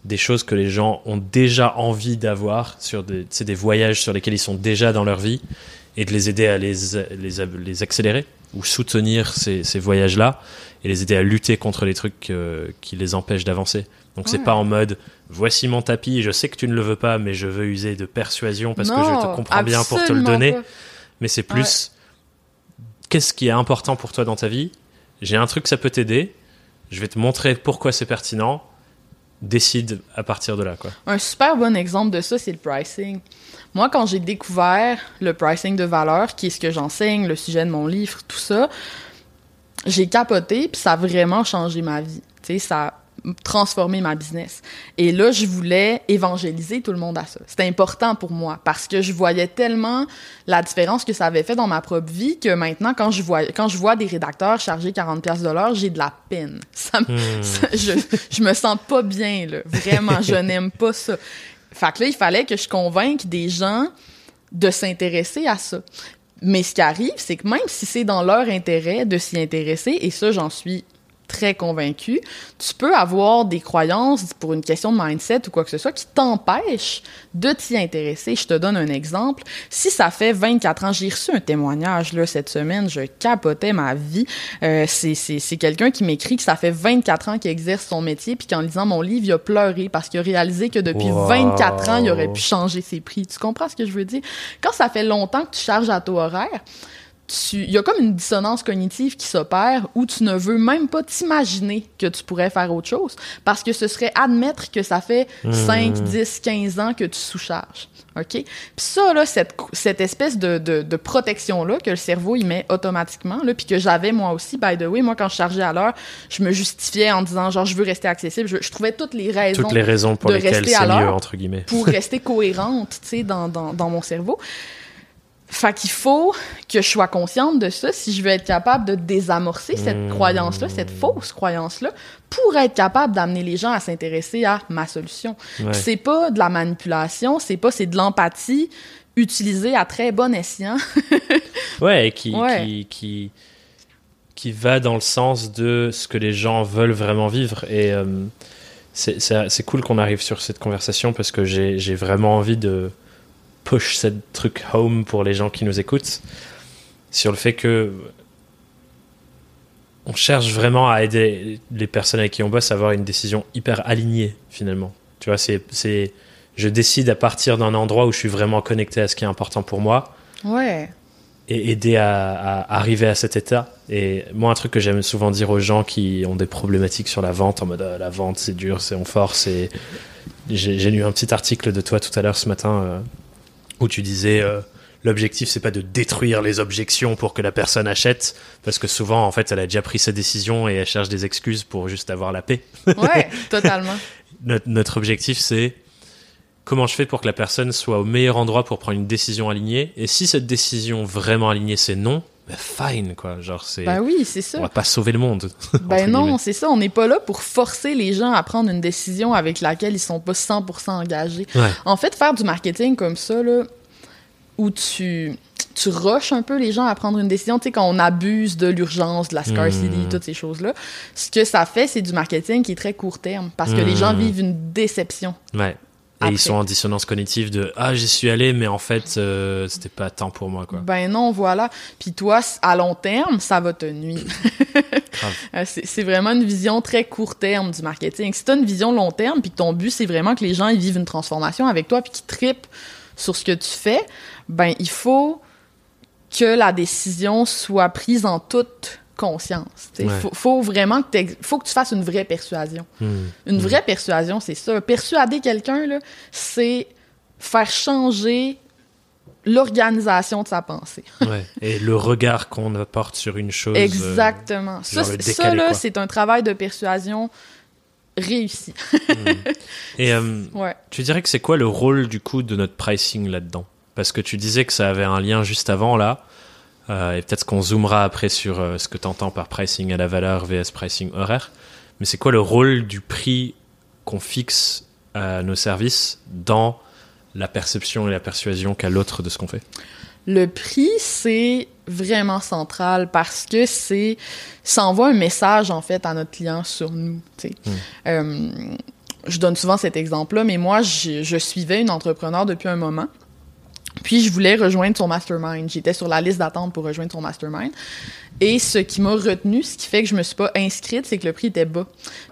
des choses que les gens ont déjà envie d'avoir, sur des, des voyages sur lesquels ils sont déjà dans leur vie, et de les aider à les, les, les accélérer ou soutenir ces, ces voyages-là et les aider à lutter contre les trucs euh, qui les empêchent d'avancer. Donc c'est pas en mode voici mon tapis, je sais que tu ne le veux pas, mais je veux user de persuasion parce que je te comprends bien pour te le donner. Mais c'est plus qu'est-ce qui est important pour toi dans ta vie J'ai un truc, ça peut t'aider. Je vais te montrer pourquoi c'est pertinent. Décide à partir de là. Quoi. Un super bon exemple de ça, c'est le pricing. Moi, quand j'ai découvert le pricing de valeur, qui est ce que j'enseigne, le sujet de mon livre, tout ça, j'ai capoté, puis ça a vraiment changé ma vie. Tu sais, ça transformer ma business. Et là, je voulais évangéliser tout le monde à ça. C'était important pour moi parce que je voyais tellement la différence que ça avait fait dans ma propre vie que maintenant, quand je vois, quand je vois des rédacteurs charger 40 pièces de l'heure, j'ai de la peine. Ça, hmm. je, je me sens pas bien, là. Vraiment, je n'aime pas ça. Fait que là, il fallait que je convainque des gens de s'intéresser à ça. Mais ce qui arrive, c'est que même si c'est dans leur intérêt de s'y intéresser, et ça, j'en suis très convaincu, tu peux avoir des croyances pour une question de mindset ou quoi que ce soit qui t'empêchent de t'y intéresser. Je te donne un exemple. Si ça fait 24 ans, j'ai reçu un témoignage là cette semaine, je capotais ma vie. Euh, c'est quelqu'un qui m'écrit que ça fait 24 ans qu'il exerce son métier puis qu'en lisant mon livre, il a pleuré parce qu'il a réalisé que depuis 24 ans, il aurait pu changer ses prix. Tu comprends ce que je veux dire? Quand ça fait longtemps que tu charges à taux horaire, il y a comme une dissonance cognitive qui s'opère où tu ne veux même pas t'imaginer que tu pourrais faire autre chose parce que ce serait admettre que ça fait 5, 10, 15 ans que tu sous-charges. OK? Puis ça, là, cette, cette espèce de, de, protection-là que le cerveau, il met automatiquement, là, puis que j'avais moi aussi, by the way, moi, quand je chargeais à l'heure, je me justifiais en disant, genre, je veux rester accessible. Je, trouvais toutes les raisons. Toutes les raisons pour lesquelles c'est mieux, entre guillemets. Pour rester cohérente, tu sais, dans, dans, dans mon cerveau. Fait qu'il faut que je sois consciente de ça si je veux être capable de désamorcer cette hmm. croyance-là, cette fausse croyance-là, pour être capable d'amener les gens à s'intéresser à ma solution. C'est pas de la manipulation, c'est pas, c'est de l'empathie utilisée à très bon escient. ouais, qui, qui, qui, qui, va dans le sens de ce que les gens veulent vraiment vivre. Et euh, c'est cool qu'on arrive sur cette conversation parce que j'ai vraiment envie de push ce truc home pour les gens qui nous écoutent sur le fait que on cherche vraiment à aider les personnes avec qui on bosse à avoir une décision hyper alignée finalement. Tu vois, c'est, je décide à partir d'un endroit où je suis vraiment connecté à ce qui est important pour moi. Ouais. Et aider à, arriver à cet état. Et moi, un truc que j'aime souvent dire aux gens qui ont des problématiques sur la vente, en mode ah, la vente c'est dur, c'est on force. Et j'ai, lu un petit article de toi tout à l'heure ce matin euh, où tu disais euh, l'objectif c'est pas de détruire les objections pour que la personne achète, parce que souvent en fait elle a déjà pris sa décision et elle cherche des excuses pour juste avoir la paix. Ouais, totalement. notre, notre objectif c'est comment je fais pour que la personne soit au meilleur endroit pour prendre une décision alignée, et si cette décision vraiment alignée c'est non, ben fine quoi. Genre c'est ben oui c'est ça. on va pas sauver le monde ben non c'est ça. On n'est pas là pour forcer les gens à prendre une décision avec laquelle ils sont pas 100% engagés. En fait faire du marketing comme ça là où tu tu rushes un peu les gens à prendre une décision, tu sais, quand on abuse de l'urgence, de la scarcity, hmm. toutes ces choses-là, ce que ça fait, c'est du marketing qui est très court terme, parce que les gens hmm. vivent une déception. Ouais. Et ils sont en dissonance cognitive de ah j'y suis allé mais en fait euh, c'était pas temps pour moi quoi. Ben non voilà. Puis toi à long terme ça va te nuire. Euh, c'est vraiment une vision très court terme du marketing. Si t'as une vision long terme puis que ton but c'est vraiment que les gens ils vivent une transformation avec toi puis qu'ils tripent sur ce que tu fais, ben il faut que la décision soit prise en toute conscience. Il faut, vraiment que, faut que tu fasses une vraie persuasion. Hmm. Une hmm. vraie persuasion, c'est ça. Persuader quelqu'un, c'est faire changer l'organisation de sa pensée. Et le regard qu'on apporte sur une chose. Exactement. ça, ça c'est un travail de persuasion réussi. Hmm. Et euh, tu dirais que c'est quoi le rôle du coup de notre pricing là-dedans? Parce que tu disais que ça avait un lien juste avant là. Euh, et peut-être qu'on zoomera après sur euh, ce que tu entends par pricing à la valeur vs pricing horaire. Mais c'est quoi le rôle du prix qu'on fixe à nos services dans la perception et la persuasion qu'a l'autre de ce qu'on fait? Le prix, c'est vraiment central parce que c'est ça envoie un message en fait à notre client sur nous. Hmm. Euh, je donne souvent cet exemple-là, mais moi, je suivais une entrepreneur depuis un moment. Puis je voulais rejoindre son mastermind. J'étais sur la liste d'attente pour rejoindre son mastermind. Et ce qui m'a retenu, ce qui fait que je me suis pas inscrite, c'est que le prix était bas.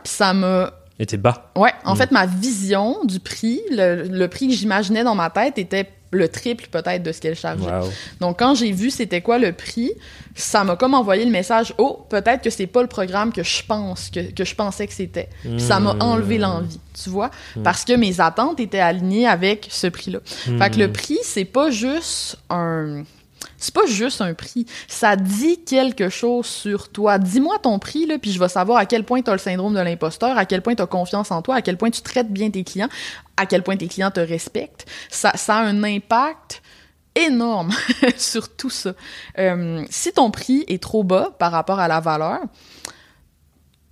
Puis ça m'a était bas. Ouais, en hmm. fait ma vision du prix, le prix que j'imaginais dans ma tête était le triple peut-être de ce qu'elle chargeait. Donc quand j'ai vu c'était quoi le prix, ça m'a comme envoyé le message oh peut-être que c'est pas le programme que je pense que, que je pensais que c'était. Ça m'a hmm. enlevé l'envie, tu vois, hmm. parce que mes attentes étaient alignées avec ce prix-là. Fait que le hmm. prix c'est pas juste un c'est pas juste un prix. Ça dit quelque chose sur toi. Dis-moi ton prix, là, puis je vais savoir à quel point tu as le syndrome de l'imposteur, à quel point tu as confiance en toi, à quel point tu traites bien tes clients, à quel point tes clients te respectent. Ça, a un impact énorme sur tout ça. Euh, si ton prix est trop bas par rapport à la valeur,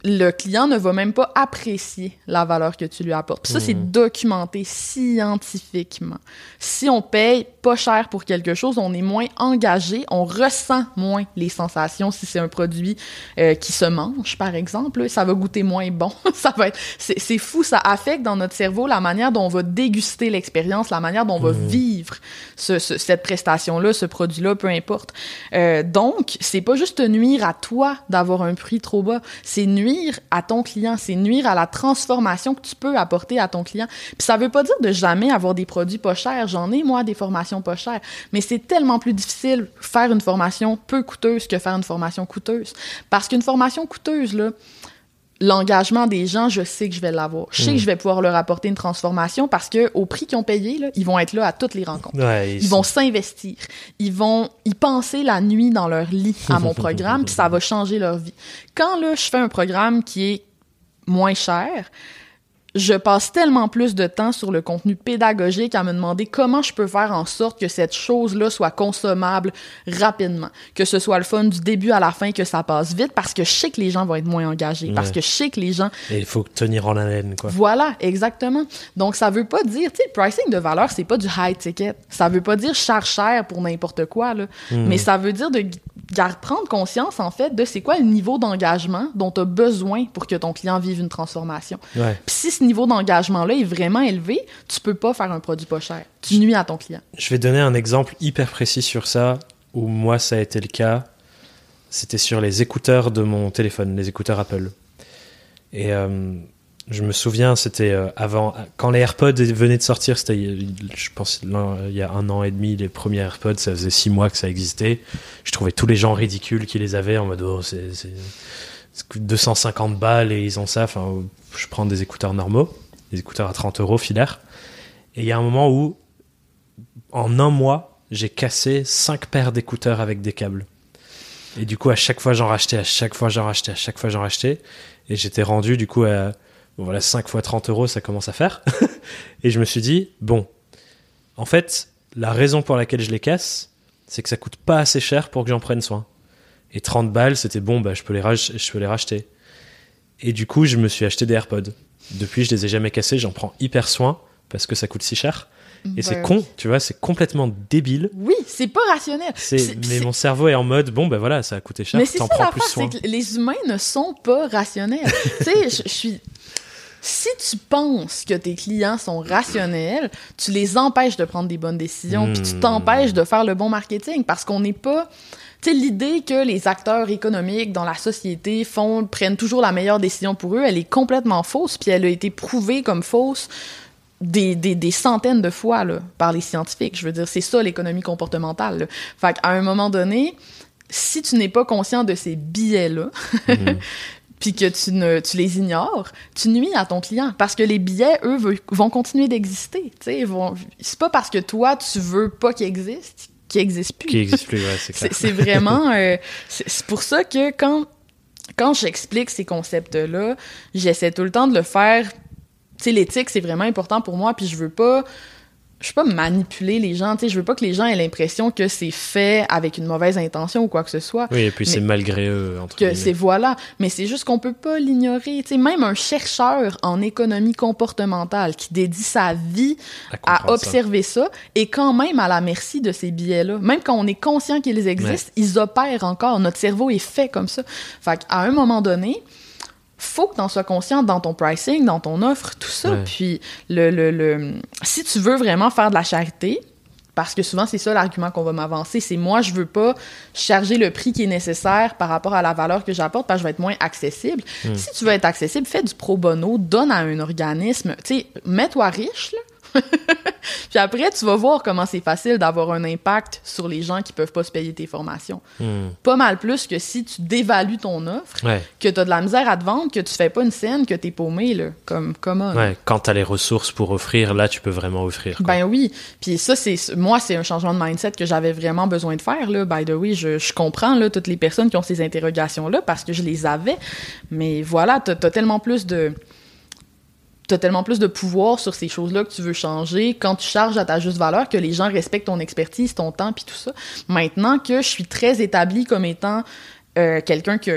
le client ne va même pas apprécier la valeur que tu lui apportes. Puis ça, c'est mmh. documenté scientifiquement. Si on paye pas cher pour quelque chose, on est moins engagé, on ressent moins les sensations. Si c'est un produit euh, qui se mange, par exemple, ça va goûter moins bon. ça va être, c'est fou, ça affecte dans notre cerveau la manière dont on va déguster l'expérience, la manière dont on va mmh. vivre ce, cette prestation-là, ce produit-là, peu importe. Euh, donc, c'est pas juste nuire à toi d'avoir un prix trop bas, c'est nuire à ton client, c'est nuire à la transformation que tu peux apporter à ton client. Puis ça veut pas dire de jamais avoir des produits pas chers. J'en ai moi des formations pas chères, mais c'est tellement plus difficile faire une formation peu coûteuse que faire une formation coûteuse parce qu'une formation coûteuse là, l'engagement des gens, je sais que je vais l'avoir. Je sais que mm. je vais pouvoir leur apporter une transformation parce que au prix qu'ils ont payé, là, ils vont être là à toutes les rencontres. ils, vont s'investir. Ils vont y penser la nuit dans leur lit à mon programme, puis ça va changer leur vie. Quand là, je fais un programme qui est moins cher, je passe tellement plus de temps sur le contenu pédagogique à me demander comment je peux faire en sorte que cette chose-là soit consommable rapidement, que ce soit le fun du début à la fin, que ça passe vite, parce que je sais que les gens vont être moins engagés, parce que je sais que les gens... Et il faut tenir en haleine, quoi. Voilà, exactement. Donc, ça veut pas dire, tu sais, le pricing de valeur, c'est pas du high ticket. Ça veut pas dire charge cher pour n'importe quoi, là. Hmm. Mais ça veut dire de prendre conscience, en fait, de c'est quoi le niveau d'engagement dont tu as besoin pour que ton client vive une transformation. Si ce niveau d'engagement-là est vraiment élevé, tu peux pas faire un produit pas cher. Tu nuis à ton client. Je vais donner un exemple hyper précis sur ça, où moi, ça a été le cas. C'était sur les écouteurs de mon téléphone, les écouteurs Apple. Et euh, je me souviens, c'était euh, avant, quand les AirPods venaient de sortir, c'était, je pense, il y a un an et demi, les premiers AirPods, ça faisait six mois que ça existait. Je trouvais tous les gens ridicules qui les avaient en mode, oh, c'est, 250 balles et ils ont ça. Enfin, je prends des écouteurs normaux, des écouteurs à 30 euros filaires. Et il y a un moment où, en un mois, j'ai cassé 5 paires d'écouteurs avec des câbles. Et du coup, à chaque fois, j'en rachetais, à chaque fois, j'en rachetais, à chaque fois, j'en rachetais. Et j'étais rendu, du coup, à voilà, 5 fois 30 euros, ça commence à faire. et je me suis dit, bon, en fait, la raison pour laquelle je les casse, c'est que ça coûte pas assez cher pour que j'en prenne soin. Et 30 balles, c'était bon, bah, je, peux les je peux les racheter. Et du coup, je me suis acheté des AirPods. Depuis, je les ai jamais cassés, j'en prends hyper soin parce que ça coûte si cher. Et c'est con, tu vois, c'est complètement débile. Oui, c'est pas rationnel. Mais mon cerveau est en mode, bon, ben voilà, ça a coûté cher, t'en prends plus soin. Que les humains ne sont pas rationnels. tu sais, je suis si tu penses que tes clients sont rationnels, tu les empêches de prendre des bonnes décisions, puis tu hmm. t'empêches de faire le bon marketing parce qu'on n'est pas tu sais, l'idée que les acteurs économiques dans la société font, prennent toujours la meilleure décision pour eux, elle est complètement fausse, puis elle a été prouvée comme fausse des, des, des, centaines de fois là, par les scientifiques. Je veux dire, c'est ça l'économie comportementale. Là. Fait qu'à un moment donné, si tu n'es pas conscient de ces biais-là, mhm. puis que tu, ne, tu les ignores, tu nuis à ton client. Parce que les biais, eux, vont continuer d'exister. C'est pas parce que toi, tu veux pas qu'ils existent qu'ils existent plus. Qui existent plus, ouais, c'est clair. c'est vraiment... Euh, c'est pour ça que quand, quand j'explique ces concepts-là, j'essaie tout le temps de le faire... Tu sais, l'éthique, c'est vraiment important pour moi, puis je veux pas je veux pas manipuler les gens, tu sais, je veux pas que les gens aient l'impression que c'est fait avec une mauvaise intention ou quoi que ce soit. Oui, et puis c'est malgré eux entre que c'est voilà, mais c'est juste qu'on peut pas l'ignorer, tu sais, même un chercheur en économie comportementale qui dédie sa vie à, observer ça. est quand même à la merci de ces biais-là. Même quand on est conscient qu'ils existent, ils opèrent encore, notre cerveau est fait comme ça. Fait qu'à un moment donné, faut que tu en sois conscient dans ton pricing, dans ton offre, tout ça. Puis, le, le, le, si tu veux vraiment faire de la charité, parce que souvent c'est ça l'argument qu'on va m'avancer, c'est moi je veux pas charger le prix qui est nécessaire par rapport à la valeur que j'apporte parce que je vais être moins accessible. Hmm. Si tu veux être accessible, fais du pro bono, donne à un organisme, tu sais, mets-toi riche là, puis après, tu vas voir comment c'est facile d'avoir un impact sur les gens qui peuvent pas se payer tes formations. Hmm. Pas mal plus que si tu dévalues ton offre, que tu as de la misère à te vendre, que tu fais pas une scène, que tu es paumé, là, comme comment. Ouais, quand tu as les ressources pour offrir, là, tu peux vraiment offrir. Ben oui. Puis ça, c'est moi, c'est un changement de mindset que j'avais vraiment besoin de faire. Là. By the way, je, je comprends là, toutes les personnes qui ont ces interrogations-là parce que je les avais. Mais voilà, tu as tellement plus de tu as tellement plus de pouvoir sur ces choses-là que tu veux changer quand tu charges à ta juste valeur, que les gens respectent ton expertise, ton temps, puis tout ça. Maintenant que je suis très établie comme étant euh, quelqu'un qui,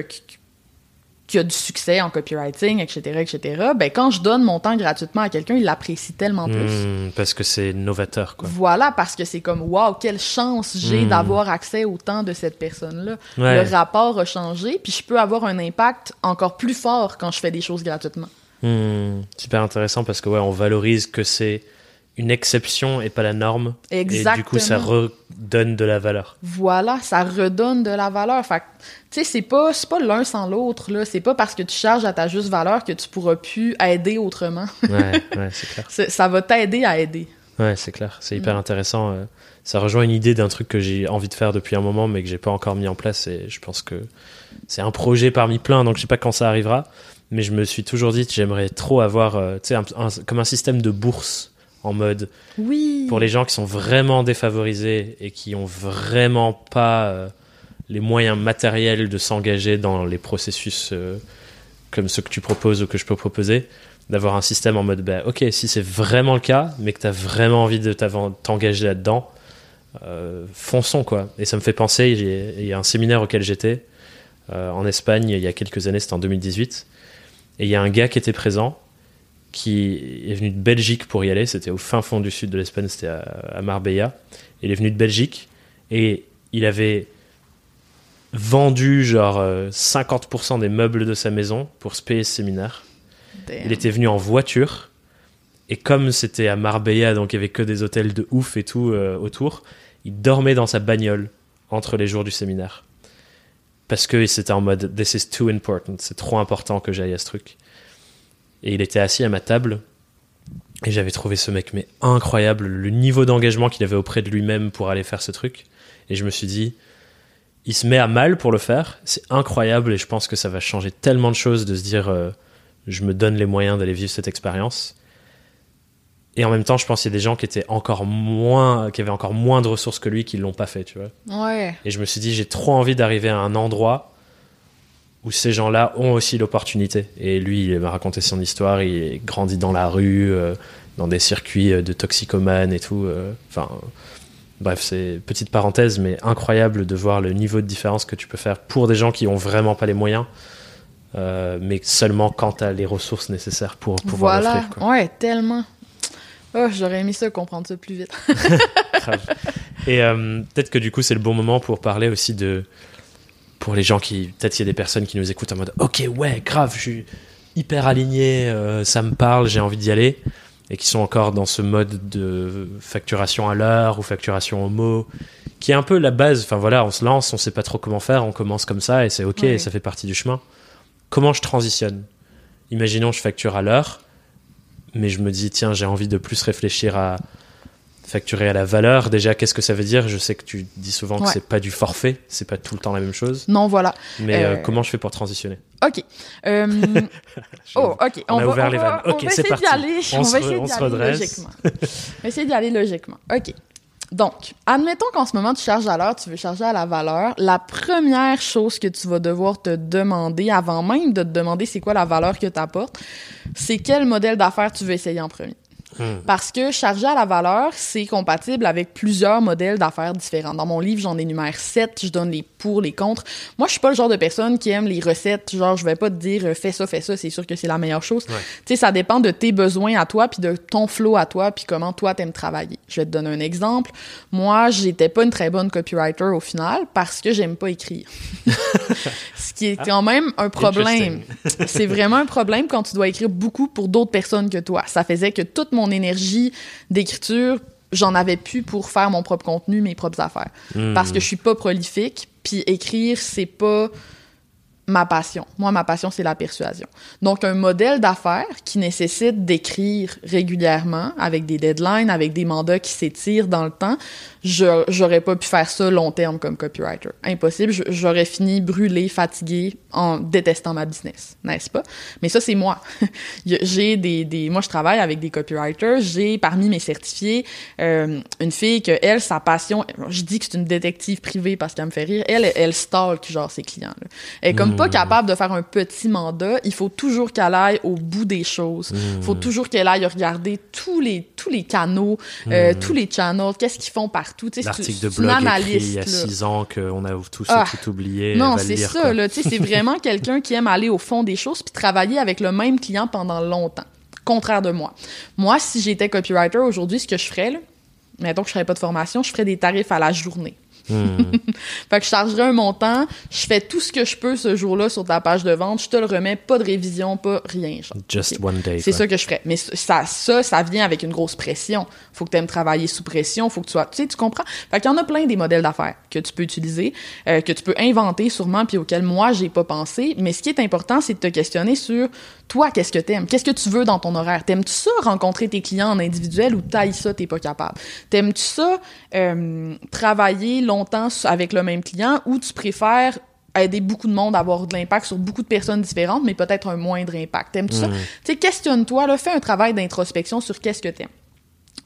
qui, a du succès en copywriting, etc., etc., ben quand je donne mon temps gratuitement à quelqu'un, il l'apprécie tellement plus. Hmm, parce que c'est novateur, quoi. Voilà, parce que c'est comme, waouh, quelle chance j'ai hmm. d'avoir accès au temps de cette personne-là. Le rapport a changé, puis je peux avoir un impact encore plus fort quand je fais des choses gratuitement. Hmm, super intéressant parce que ouais, on valorise que c'est une exception et pas la norme. Exactement. Et du coup, ça redonne de la valeur. Voilà, ça redonne de la valeur. Fait tu sais, c'est pas, pas l'un sans l'autre, là. C'est pas parce que tu charges à ta juste valeur que tu pourras plus aider autrement. ouais, ouais c'est clair. Ça va t'aider à aider. Ouais, c'est clair. C'est hyper mm. intéressant. Euh. Ça rejoint une idée d'un truc que j'ai envie de faire depuis un moment, mais que j'ai pas encore mis en place. Et je pense que c'est un projet parmi plein, donc je sais pas quand ça arrivera mais je me suis toujours dit que j'aimerais trop avoir euh, comme un système de bourse en mode oui. pour les gens qui sont vraiment défavorisés et qui ont vraiment pas euh, les moyens matériels de s'engager dans les processus euh, comme ceux que tu proposes ou que je peux proposer d'avoir un système en mode bah, ok si c'est vraiment le cas mais que tu as vraiment envie de t'engager là-dedans fonçons quoi et ça me fait penser il y a un séminaire auquel j'étais en Espagne il y a quelques années c'était en 2018 et il y a un gars qui était présent, qui est venu de Belgique pour y aller. C'était au fin fond du sud de l'Espagne, c'était à, Marbella. Il est venu de Belgique et il avait vendu genre 50% euh, des meubles de sa maison pour se payer ce séminaire. Il était venu en voiture. Et comme c'était à Marbella, donc il y avait que des hôtels de ouf et tout euh, autour, il dormait dans sa bagnole entre les jours du séminaire parce que c'était en mode This is too important, c'est trop important que j'aille à ce truc. Et il était assis à ma table et j'avais trouvé ce mec mais incroyable, le niveau d'engagement qu'il avait auprès de lui-même pour aller faire ce truc. Et je me suis dit, il se met à mal pour le faire, c'est incroyable et je pense que ça va changer tellement de choses de se dire, euh, je me donne les moyens d'aller vivre cette expérience. Et en même temps, je pense qu'il y a des gens qui étaient encore moins, qui avaient encore moins de ressources que lui, qui l'ont pas fait, tu vois. Ouais. Et je me suis dit, j'ai trop envie d'arriver à un endroit où ces gens-là ont aussi l'opportunité. Et lui, il m'a raconté son histoire. Il grandit dans la rue, euh, dans des circuits de toxicomanes et tout. Euh, enfin, bref, c'est petite parenthèse, mais incroyable de voir le niveau de différence que tu peux faire pour des gens qui ont vraiment pas les moyens. Euh, mais seulement quand tu as les ressources nécessaires pour pouvoir voilà. Ouais, tellement. Oh, j'aurais aimé ça comprendre ça plus vite. Et euh, peut-être que du coup, c'est le bon moment pour parler aussi de. Pour les gens qui. Peut-être qu'il y a des personnes qui nous écoutent en mode Ok, ouais, grave, je suis hyper aligné, euh, ça me parle, j'ai envie d'y aller. Et qui sont encore dans ce mode de facturation à l'heure ou facturation au mot, qui est un peu la base. Enfin voilà, on se lance, on sait pas trop comment faire, on commence comme ça et c'est ok, et ça fait partie du chemin. Comment je transitionne? Imaginons, je facture à l'heure mais je me dis, tiens, j'ai envie de plus réfléchir à facturer à la valeur. Déjà, qu'est-ce que ça veut dire? Je sais que tu dis souvent que c'est pas du forfait, c'est pas tout le temps la même chose. Non, voilà. Mais euh, euh, comment je fais pour transitionner? Ok. Euh, oh, ok. On, a ouvert les vannes. Ok, c'est parti. On, va essayer d'y aller logiquement. on va essayer d'y aller logiquement. Ok. Donc, admettons qu'en ce moment, tu charges à l'heure, tu veux charger à la valeur. La première chose que tu vas devoir te demander, avant même de te demander c'est quoi la valeur que tu apportes, c'est quel modèle d'affaires tu veux essayer en premier. Hmm. Parce que charger à la valeur, c'est compatible avec plusieurs modèles d'affaires différents. Dans mon livre, j'en énumère sept, je donne les pour, les contre. Moi, je suis pas le genre de personne qui aime les recettes, genre je vais pas te dire euh, fais ça, fais ça, c'est sûr que c'est la meilleure chose. Tu sais, ça dépend de tes besoins à toi, puis de ton flow à toi, puis comment toi t'aimes travailler. Je vais te donner un exemple. Moi, j'étais pas une très bonne copywriter au final parce que j'aime pas écrire. Ce qui est quand même un problème. c'est vraiment un problème quand tu dois écrire beaucoup pour d'autres personnes que toi. Ça faisait que toute mon énergie d'écriture, j'en avais plus pour faire mon propre contenu, mes propres affaires. Hmm. Parce que je suis pas prolifique, puis écrire, c'est pas ma passion. Moi, ma passion, c'est la persuasion. Donc, un modèle d'affaires qui nécessite d'écrire régulièrement, avec des deadlines, avec des mandats qui s'étirent dans le temps, j'aurais pas pu faire ça long terme comme copywriter. Impossible. J'aurais fini brûlé, fatigué, en détestant ma business, n'est-ce pas? Mais ça, c'est moi. j'ai des, des, moi, je travaille avec des copywriters. J'ai, parmi mes certifiés, euh, une fille que, elle, sa passion, je dis que c'est une détective privée parce qu'elle me fait rire. Elle, elle genre, ses clients. Là. Elle comme pas mmh. capable de faire un petit mandat. Il faut toujours qu'elle aille au bout des choses. Il faut mmh. toujours qu'elle aille regarder tous les, tous les canaux, euh, mmh. tous les channels, qu'est-ce qu'ils font par L'article de blog écrit il y a six ans qu'on a tous ah, tout oublié. Non, c'est ça. C'est vraiment quelqu'un qui aime aller au fond des choses puis travailler avec le même client pendant longtemps. Contraire de moi. Moi, si j'étais copywriter aujourd'hui, ce que je ferais, là, mettons que je ferais pas de formation, je ferais des tarifs à la journée. Fait que je chargerai un montant, je fais tout ce que je peux ce jour-là sur ta page de vente, je te le remets, pas de révision, pas rien. Just one day. C'est ça que je ferais. Mais ça, ça, ça vient avec une grosse pression. Faut que tu aimes travailler sous pression, faut que tu sois, tu sais, tu comprends? Fait qu'il y en a plein des modèles d'affaires que tu peux utiliser, euh, que tu peux inventer sûrement, puis auxquels moi, j'ai pas pensé. Mais ce qui est important, c'est de te questionner sur toi, qu'est-ce que t'aimes? Qu'est-ce que tu veux dans ton horaire? T'aimes-tu ça rencontrer tes clients en individuel ou taille ça, t'es pas capable? T'aimes-tu ça euh, travailler longtemps avec le même client ou tu préfères aider beaucoup de monde à avoir de l'impact sur beaucoup de personnes différentes, mais peut-être un moindre impact. T'aimes-tu ça? Tu sais, questionne-toi, fais un travail d'introspection sur qu'est-ce que t'aimes.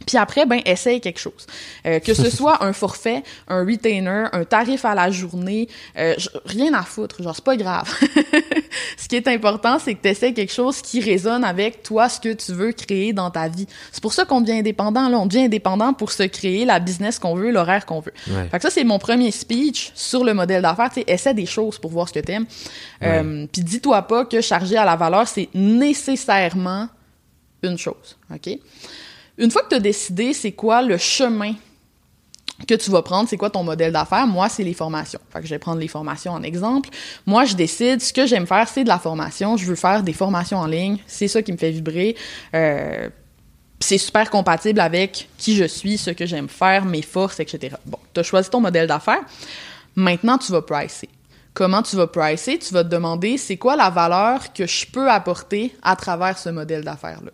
Puis après, ben, essaye quelque chose. Euh, que ce soit un forfait, un retainer, un tarif à la journée, euh, rien à foutre, genre, c'est pas grave. ce qui est important, c'est que tu essaies quelque chose qui résonne avec toi, ce que tu veux créer dans ta vie. C'est pour ça qu'on devient indépendant, là. On devient indépendant pour se créer la business qu'on veut, l'horaire qu'on veut. Fait que ça, c'est mon premier speech sur le modèle d'affaires. Tu sais, essaie des choses pour voir ce que t'aimes. Euh, Puis dis-toi pas que charger à la valeur, c'est nécessairement une chose, OK? Une fois que tu as décidé c'est quoi le chemin que tu vas prendre, c'est quoi ton modèle d'affaires? Moi, c'est les formations. Fait que je vais prendre les formations en exemple. Moi, je décide, ce que j'aime faire, c'est de la formation. Je veux faire des formations en ligne. C'est ça qui me fait vibrer. Euh, c'est super compatible avec qui je suis, ce que j'aime faire, mes forces, etc. Bon, tu as choisi ton modèle d'affaires. Maintenant, tu vas pricer. Comment tu vas pricer? Tu vas te demander, c'est quoi la valeur que je peux apporter à travers ce modèle d'affaires-là?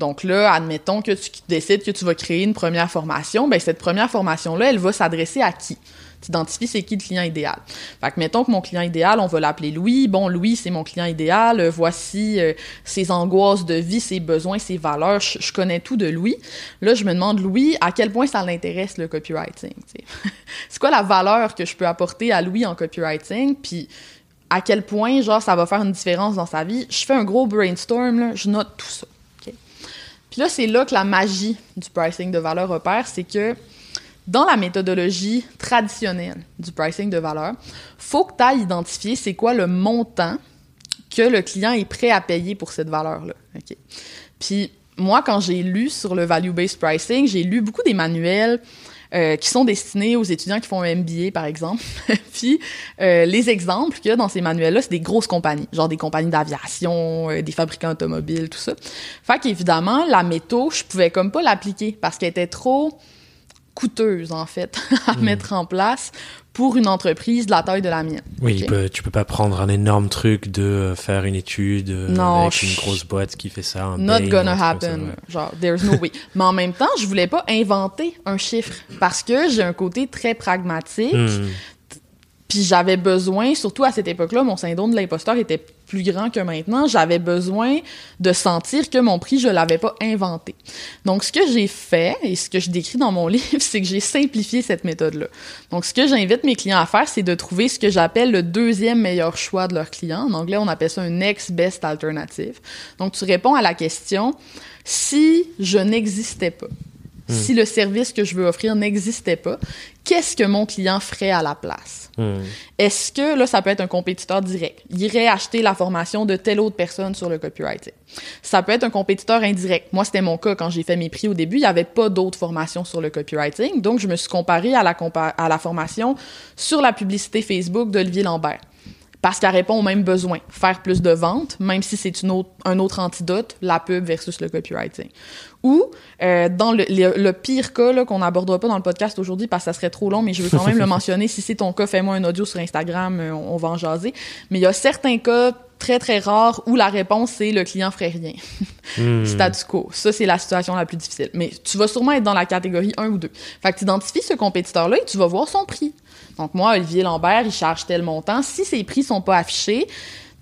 Donc là, admettons que tu décides que tu vas créer une première formation, ben cette première formation-là, elle va s'adresser à qui? Tu identifies c'est qui le client idéal. Fait que mettons que mon client idéal, on va l'appeler Louis. Bon, Louis, c'est mon client idéal. voici euh, ses angoisses de vie, ses besoins, ses valeurs. Je, connais tout de Louis. Là, je me demande, Louis, à quel point ça l'intéresse le copywriting? c'est quoi la valeur que je peux apporter à Louis en copywriting? Puis à quel point, genre, ça va faire une différence dans sa vie? Je fais un gros brainstorm, je note tout ça. Puis là, c'est là que la magie du pricing de valeur opère, c'est que dans la méthodologie traditionnelle du pricing de valeur, faut que tu ailles identifier c'est quoi le montant que le client est prêt à payer pour cette valeur-là. Puis moi, quand j'ai lu sur le value-based pricing, j'ai lu beaucoup des manuels euh, qui sont destinés aux étudiants qui font un MBA, par exemple. Puis euh, les exemples qu'il y a dans ces manuels-là, c'est des grosses compagnies, genre des compagnies d'aviation, euh, des fabricants automobiles, tout ça. Fait qu'évidemment, la métaux, je pouvais comme pas l'appliquer parce qu'elle était trop coûteuse, en fait, à hmm. mettre en place pour une entreprise de la taille de la mienne. Oui, tu peux pas prendre un énorme truc de faire une étude avec une grosse boîte qui fait ça. not gonna happen. Genre, there's no way. Mais en même temps, je voulais pas inventer un chiffre parce que j'ai un côté très pragmatique. Hmm. Puis j'avais besoin, surtout à cette époque-là, mon syndrome de l'imposteur était plus grand que maintenant. J'avais besoin de sentir que mon prix, je l'avais pas inventé. Donc, ce que j'ai fait et ce que je décris dans mon livre, c'est que j'ai simplifié cette méthode-là. Donc, ce que j'invite mes clients à faire, c'est de trouver ce que j'appelle le deuxième meilleur choix de leur client. En anglais, on appelle ça un next best alternative. Donc, tu réponds à la question si je n'existais pas. Si le service que je veux offrir n'existait pas, qu'est-ce que mon client ferait à la place? Hmm. Est-ce que, là, ça peut être un compétiteur direct? Il irait acheter la formation de telle autre personne sur le copywriting. Ça peut être un compétiteur indirect. Moi, c'était mon cas quand j'ai fait mes prix au début. Il n'y avait pas d'autres formations sur le copywriting. Donc, je me suis comparée à la, à la formation sur la publicité Facebook d'Olivier Lambert parce qu'elle répond aux mêmes besoins. Faire plus de ventes, même si c'est une autre, un autre antidote, la pub versus le copywriting. Ou, euh, dans le, le, pire cas qu'on n'abordera pas dans le podcast aujourd'hui parce que ça serait trop long, mais je veux quand même le mentionner. Si c'est ton cas, fais-moi un audio sur Instagram, euh, on, va en jaser. Mais il y a certains cas très, très rares où la réponse, c'est le client ferait rien. Hmm. Statu quo. Ça, c'est la situation la plus difficile. Mais tu vas sûrement être dans la catégorie 1 ou 2. Fait que tu identifies ce compétiteur-là et tu vas voir son prix. Donc, moi, Olivier Lambert, il charge tel montant. Si ses prix sont pas affichés,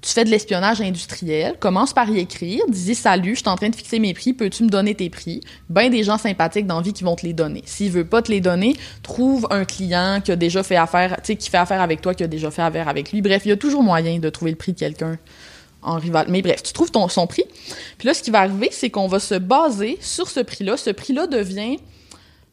tu fais de l'espionnage industriel, commence par y écrire, dis salut, je suis en train de fixer mes prix, peux-tu me donner tes prix? Ben des gens sympathiques d'envie qui vont te les donner. S'il veut pas te les donner, trouve un client qui a déjà fait affaire, tu sais, qui fait affaire avec toi, qui a déjà fait affaire avec lui. Bref, il y a toujours moyen de trouver le prix de quelqu'un en rival. Mais bref, tu trouves ton, son prix. Puis là, ce qui va arriver, c'est qu'on va se baser sur ce prix-là. Ce prix-là devient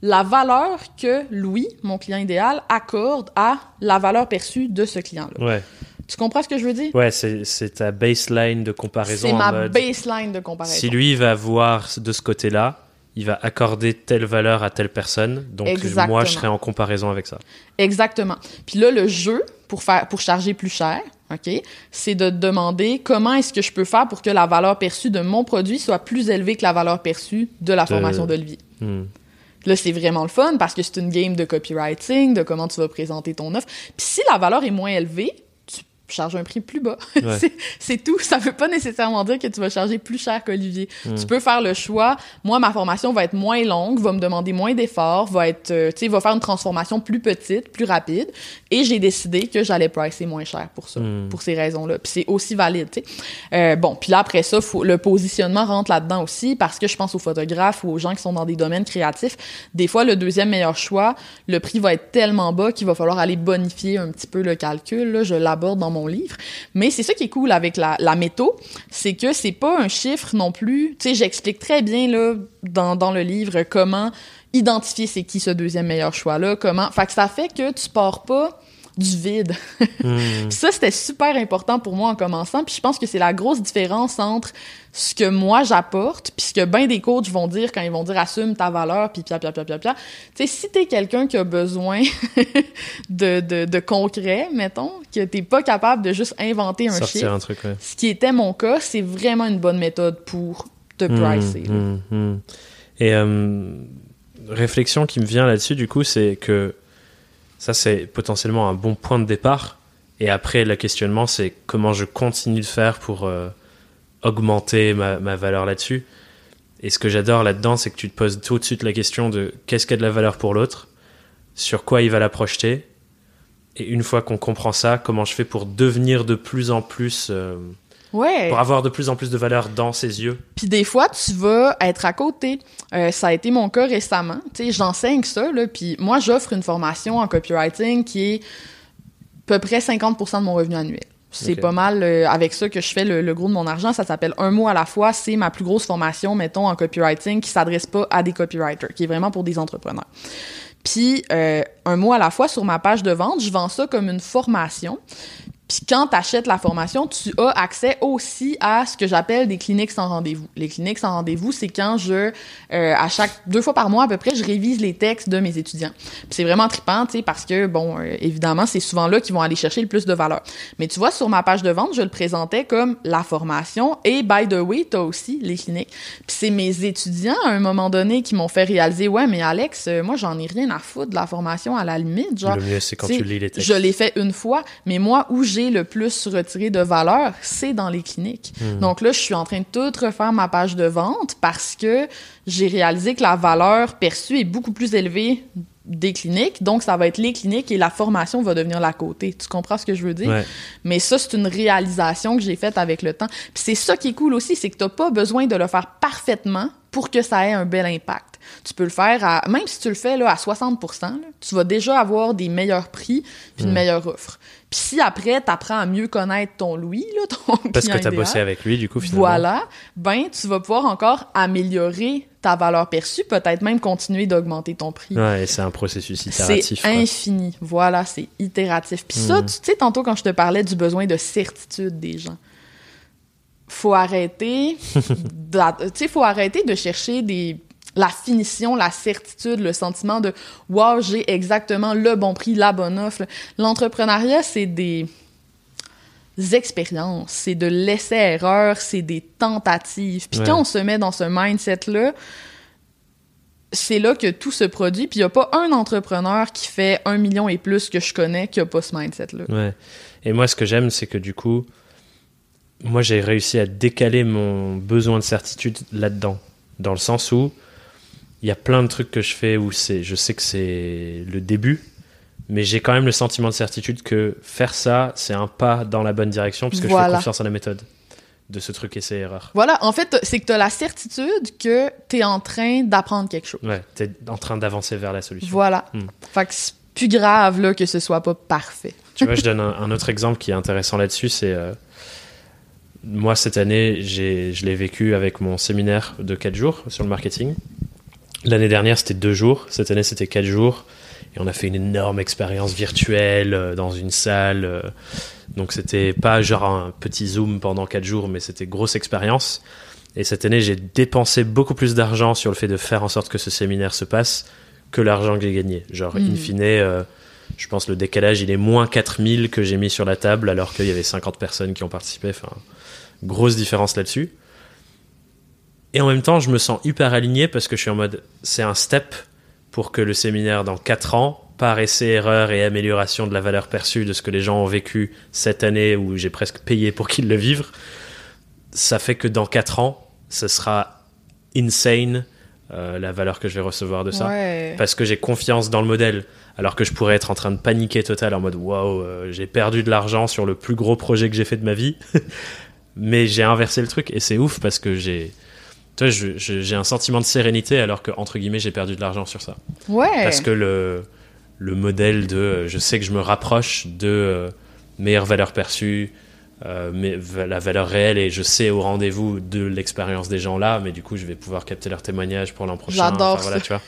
la valeur que Louis, mon client idéal, accorde à la valeur perçue de ce client-là. Ouais. Tu comprends ce que je veux dire? Ouais, c'est ta baseline de comparaison. C'est ma baseline de comparaison. Si lui va voir de ce côté-là, il va accorder telle valeur à telle personne. Donc moi, je serai en comparaison avec ça. Exactement. Puis là, le jeu pour faire pour charger plus cher, ok, c'est de demander comment est-ce que je peux faire pour que la valeur perçue de mon produit soit plus élevée que la valeur perçue de la formation d'Olivier. Hmm. Là, c'est vraiment le fun parce que c'est une game de copywriting, de comment tu vas présenter ton offre. Puis si la valeur est moins élevée, charge un prix plus bas. c'est tout. Ça veut pas nécessairement dire que tu vas charger plus cher qu'Olivier. Hmm. Tu peux faire le choix. Moi, ma formation va être moins longue, va me demander moins d'efforts, va être, euh, tu sais, va faire une transformation plus petite, plus rapide. Et j'ai décidé que j'allais pricer moins cher pour ça, hmm. pour ces raisons-là. Puis c'est aussi valide, tu sais. Euh, bon, puis là après ça, faut, le positionnement rentre là-dedans aussi parce que je pense aux photographes ou aux gens qui sont dans des domaines créatifs. Des fois, le deuxième meilleur choix, le prix va être tellement bas qu'il va falloir aller bonifier un petit peu le calcul. Là, je l'aborde dans livre. Mais c'est ça qui est cool avec la, la métaux, c'est que c'est pas un chiffre non plus. Tu sais, j'explique très bien là dans, dans le livre comment identifier c'est qui ce deuxième meilleur choix là, comment. Fait que ça fait que tu pars pas du vide. Hmm. ça, c'était super important pour moi en commençant. Puis je pense que c'est la grosse différence entre ce que moi j'apporte, puis ce que ben des coachs vont dire quand ils vont dire assume ta valeur, puis pia, pia, pia, pia, pia. Tu sais, si t'es quelqu'un qui a besoin de, de, de, concret, mettons, que t'es pas capable de juste inventer un chiffre, un truc, ce qui était mon cas, c'est vraiment une bonne méthode pour te hmm, pricer. Hmm, Et euh, réflexion qui me vient là-dessus, du coup, c'est que ça, c'est potentiellement un bon point de départ. Et après, le questionnement, c'est comment je continue de faire pour euh, augmenter ma, valeur là-dessus. Et ce que j'adore là-dedans, c'est que tu te poses tout de suite la question de qu'est-ce qui a de la valeur pour l'autre, sur quoi il va la projeter, et une fois qu'on comprend ça, comment je fais pour devenir de plus en plus euh, Ouais. Pour avoir de plus en plus de valeur dans ses yeux. Puis des fois, tu vas être à côté. Euh, ça a été mon cas récemment. Tu sais, j'enseigne ça, là, puis moi, j'offre une formation en copywriting qui est à peu près 50% de mon revenu annuel. C'est pas mal euh, avec ça que je fais le, le gros de mon argent. Ça s'appelle Un mot à la fois. C'est ma plus grosse formation, mettons, en copywriting qui s'adresse pas à des copywriters, qui est vraiment pour des entrepreneurs. Puis, euh, un mot à la fois sur ma page de vente, je vends ça comme une formation. Puis quand tu achètes la formation, tu as accès aussi à ce que j'appelle des cliniques sans rendez-vous. Les cliniques sans rendez-vous, c'est quand je, euh, à chaque deux fois par mois à peu près, je révise les textes de mes étudiants. Puis c'est vraiment trippant, tu sais, parce que bon, euh, évidemment, c'est souvent là qu'ils vont aller chercher le plus de valeur. Mais tu vois, sur ma page de vente, je le présentais comme la formation et by the way, t'as aussi les cliniques. Puis c'est mes étudiants à un moment donné qui m'ont fait réaliser, ouais, mais Alex, euh, moi j'en ai rien à foutre de la formation à la limite, genre. le mieux, c'est quand tu lis les textes. Je l'ai fait une fois, mais moi, où j'ai le plus retiré de valeur, c'est dans les cliniques. Hmm. Donc là, je suis en train de tout refaire ma page de vente parce que j'ai réalisé que la valeur perçue est beaucoup plus élevée des cliniques. Donc, ça va être les cliniques et la formation va devenir la côté. Tu comprends ce que je veux dire? Ouais. Mais ça, c'est une réalisation que j'ai faite avec le temps. Puis c'est ça qui est cool aussi, c'est que t'as pas besoin de le faire parfaitement pour que ça ait un bel impact. Tu peux le faire à, même si tu le fais là, à 60 là, tu vas déjà avoir des meilleurs prix puis une meilleure offre. Puis si après, tu apprends à mieux connaître ton Louis, là, ton Parce que tu as idéal, bossé avec lui, du coup, finalement. voilà, ben tu vas pouvoir encore améliorer ta valeur perçue, peut-être même continuer d'augmenter ton prix. Ouais, c'est un processus C'est itératif. quoi. infini. Voilà, c'est itératif. Puis ça, Mhm. tu sais, tantôt quand je te parlais du besoin de certitude des gens, faut arrêter, d'a- tu sais, faut arrêter de chercher des la finition, la certitude, le sentiment de wow, j'ai exactement le bon prix, la bonne offre. L'entrepreneuriat, c'est des expériences, c'est de l'essai-erreur, c'est des tentatives. Puis Ouais. quand on se met dans ce mindset-là, c'est là que tout se produit. Puis il n'y a pas un entrepreneur qui fait un million et plus que je connais qui n'a pas ce mindset-là. Ouais. Et moi, ce que j'aime, c'est que du coup, moi, j'ai réussi à décaler mon besoin de certitude là-dedans. Dans le sens où il y a plein de trucs que je fais où c'est, je sais que c'est le début, mais j'ai quand même le sentiment de certitude que faire ça, c'est un pas dans la bonne direction parce que je fais confiance en la méthode de ce truc essai-erreur. Voilà, en fait, c'est que tu as la certitude que tu es en train d'apprendre quelque chose. Ouais, t'es en train d'avancer vers la solution. Voilà. Hmm. Fait que c'est plus grave là, que ce soit pas parfait. Tu vois, je donne un, un autre exemple qui est intéressant là-dessus, c'est euh, moi cette année, j'ai, je l'ai vécu avec mon séminaire de 4 jours sur le marketing. L'année dernière, c'était 2 jours. Cette année, c'était 4 jours. Et on a fait une énorme expérience virtuelle euh, dans une salle. euh, donc, c'était pas genre un petit Zoom pendant 4 jours, mais c'était grosse expérience. Et cette année, j'ai dépensé beaucoup plus d'argent sur le fait de faire en sorte que ce séminaire se passe que l'argent que j'ai gagné. Genre, in Mm. fine, euh, je pense le décalage, il est moins 4000 que j'ai mis sur la table alors qu'il y avait 50 personnes qui ont participé. Enfin, grosse différence là-dessus. Et en même temps, je me sens hyper aligné parce que je suis en mode, c'est un step pour que le séminaire dans 4 ans, par essai, erreur et amélioration de la valeur perçue de ce que les gens ont vécu cette année où j'ai presque payé pour qu'ils le vivent, ça fait que dans 4 ans, ce sera insane euh, la valeur que je vais recevoir de ça Ouais. parce que j'ai confiance dans le modèle. Alors que je pourrais être en train de paniquer total en mode waouh, euh, j'ai perdu de l'argent sur le plus gros projet que j'ai fait de ma vie. Mais j'ai inversé le truc et c'est ouf parce que j'ai. Je- j'ai un sentiment de sérénité alors que, entre guillemets, j'ai perdu de l'argent sur ça. Ouais. Parce que le, le modèle de. euh, Je sais que je me rapproche de euh, meilleure valeur perçue, euh, mais la valeur réelle et je sais au rendez-vous de l'expérience des gens là, mais du coup, je vais pouvoir capter leurs témoignages pour l'an prochain. J'adore voilà, ça. tu vois.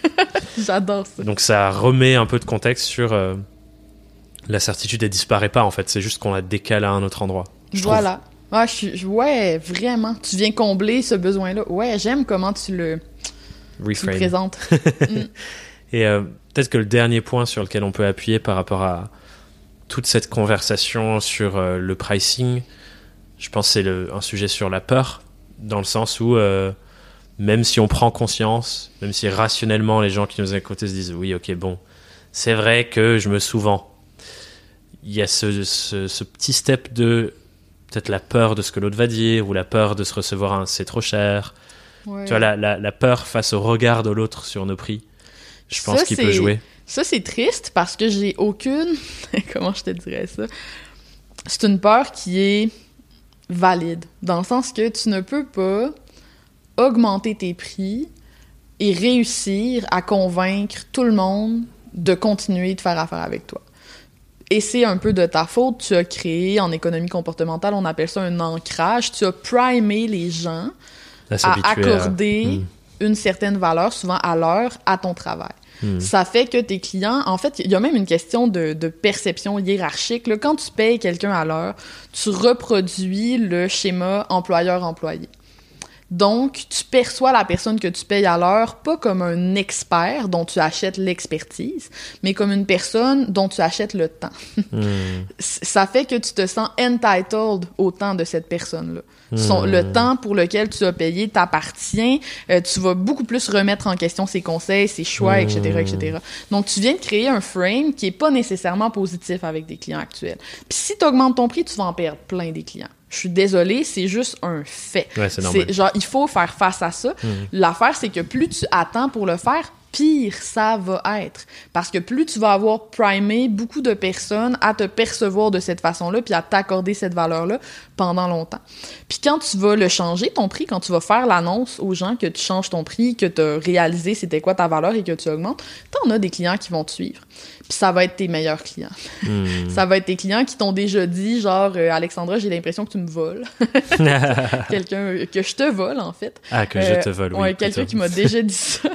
J'adore ça. Donc ça remet un peu de contexte sur euh, la certitude, elle disparaît pas en fait, c'est juste qu'on la décale à un autre endroit. je trouve. Ah, je suis, je- ouais, vraiment. Tu viens combler ce besoin-là. Ouais, j'aime comment tu le, tu le présentes. Et euh, peut-être que le dernier point sur lequel on peut appuyer par rapport à toute cette conversation sur euh, le pricing, je pense que c'est un sujet sur la peur, dans le sens où euh, même si on prend conscience, même si rationnellement les gens qui nous écoutent se disent oui, ok, bon, c'est vrai que je me sous-vends. Il y a ce, ce- ce petit step de peut-être la peur de ce que l'autre va dire ou la peur de se recevoir un c'est trop cher. Tu vois, la, la, peur face au regard de l'autre sur nos prix, je pense qu'il peut jouer. Ça, c'est triste parce que j'ai aucune. Comment je te dirais ça? C'est une peur qui est valide, dans le sens que tu ne peux pas augmenter tes prix et réussir à convaincre tout le monde de continuer de faire affaire avec toi. Et c'est un peu de ta faute. Tu as créé, en économie comportementale, on appelle ça un ancrage. Tu as primé les gens à, accorder hmm. une certaine valeur, souvent à l'heure, à ton travail. Hmm. Ça fait que tes clients, en fait, il y a même une question de, perception hiérarchique. Quand tu payes quelqu'un à l'heure, tu reproduis le schéma employeur-employé. Donc, tu perçois la personne que tu payes à l'heure pas comme un expert dont tu achètes l'expertise, mais comme une personne dont tu achètes le temps. Hmm. Ça fait que tu te sens entitled au temps de cette personne-là. Le hmm. temps pour lequel tu as payé t'appartient. Euh, tu vas beaucoup plus remettre en question ses conseils, ses choix, etc., etc. Hmm. Donc, tu viens de créer un frame qui est pas nécessairement positif avec des clients actuels. Puis si tu augmentes ton prix, tu vas en perdre plein des clients. Je suis désolée, c'est juste un fait. c'est Genre, il faut faire face à ça. Hmm. L'affaire, c'est que plus tu attends pour le faire, pire ça va être. Parce que plus tu vas avoir primé beaucoup de personnes à te percevoir de cette façon-là, puis à t'accorder cette valeur-là pendant longtemps. Puis quand tu vas le changer, ton prix, quand tu vas faire l'annonce aux gens que tu changes ton prix, que tu as réalisé c'était quoi ta valeur et que tu augmentes, t'en as des clients qui vont te suivre. Puis ça va être tes meilleurs clients. Hmm. ça va être tes clients qui t'ont déjà dit, genre, euh, Alexandra, j'ai l'impression que tu me voles. Quelqu'un que je te vole, en fait. Ah, que je te vole, oui. Quelqu'un qui m'a déjà dit ça.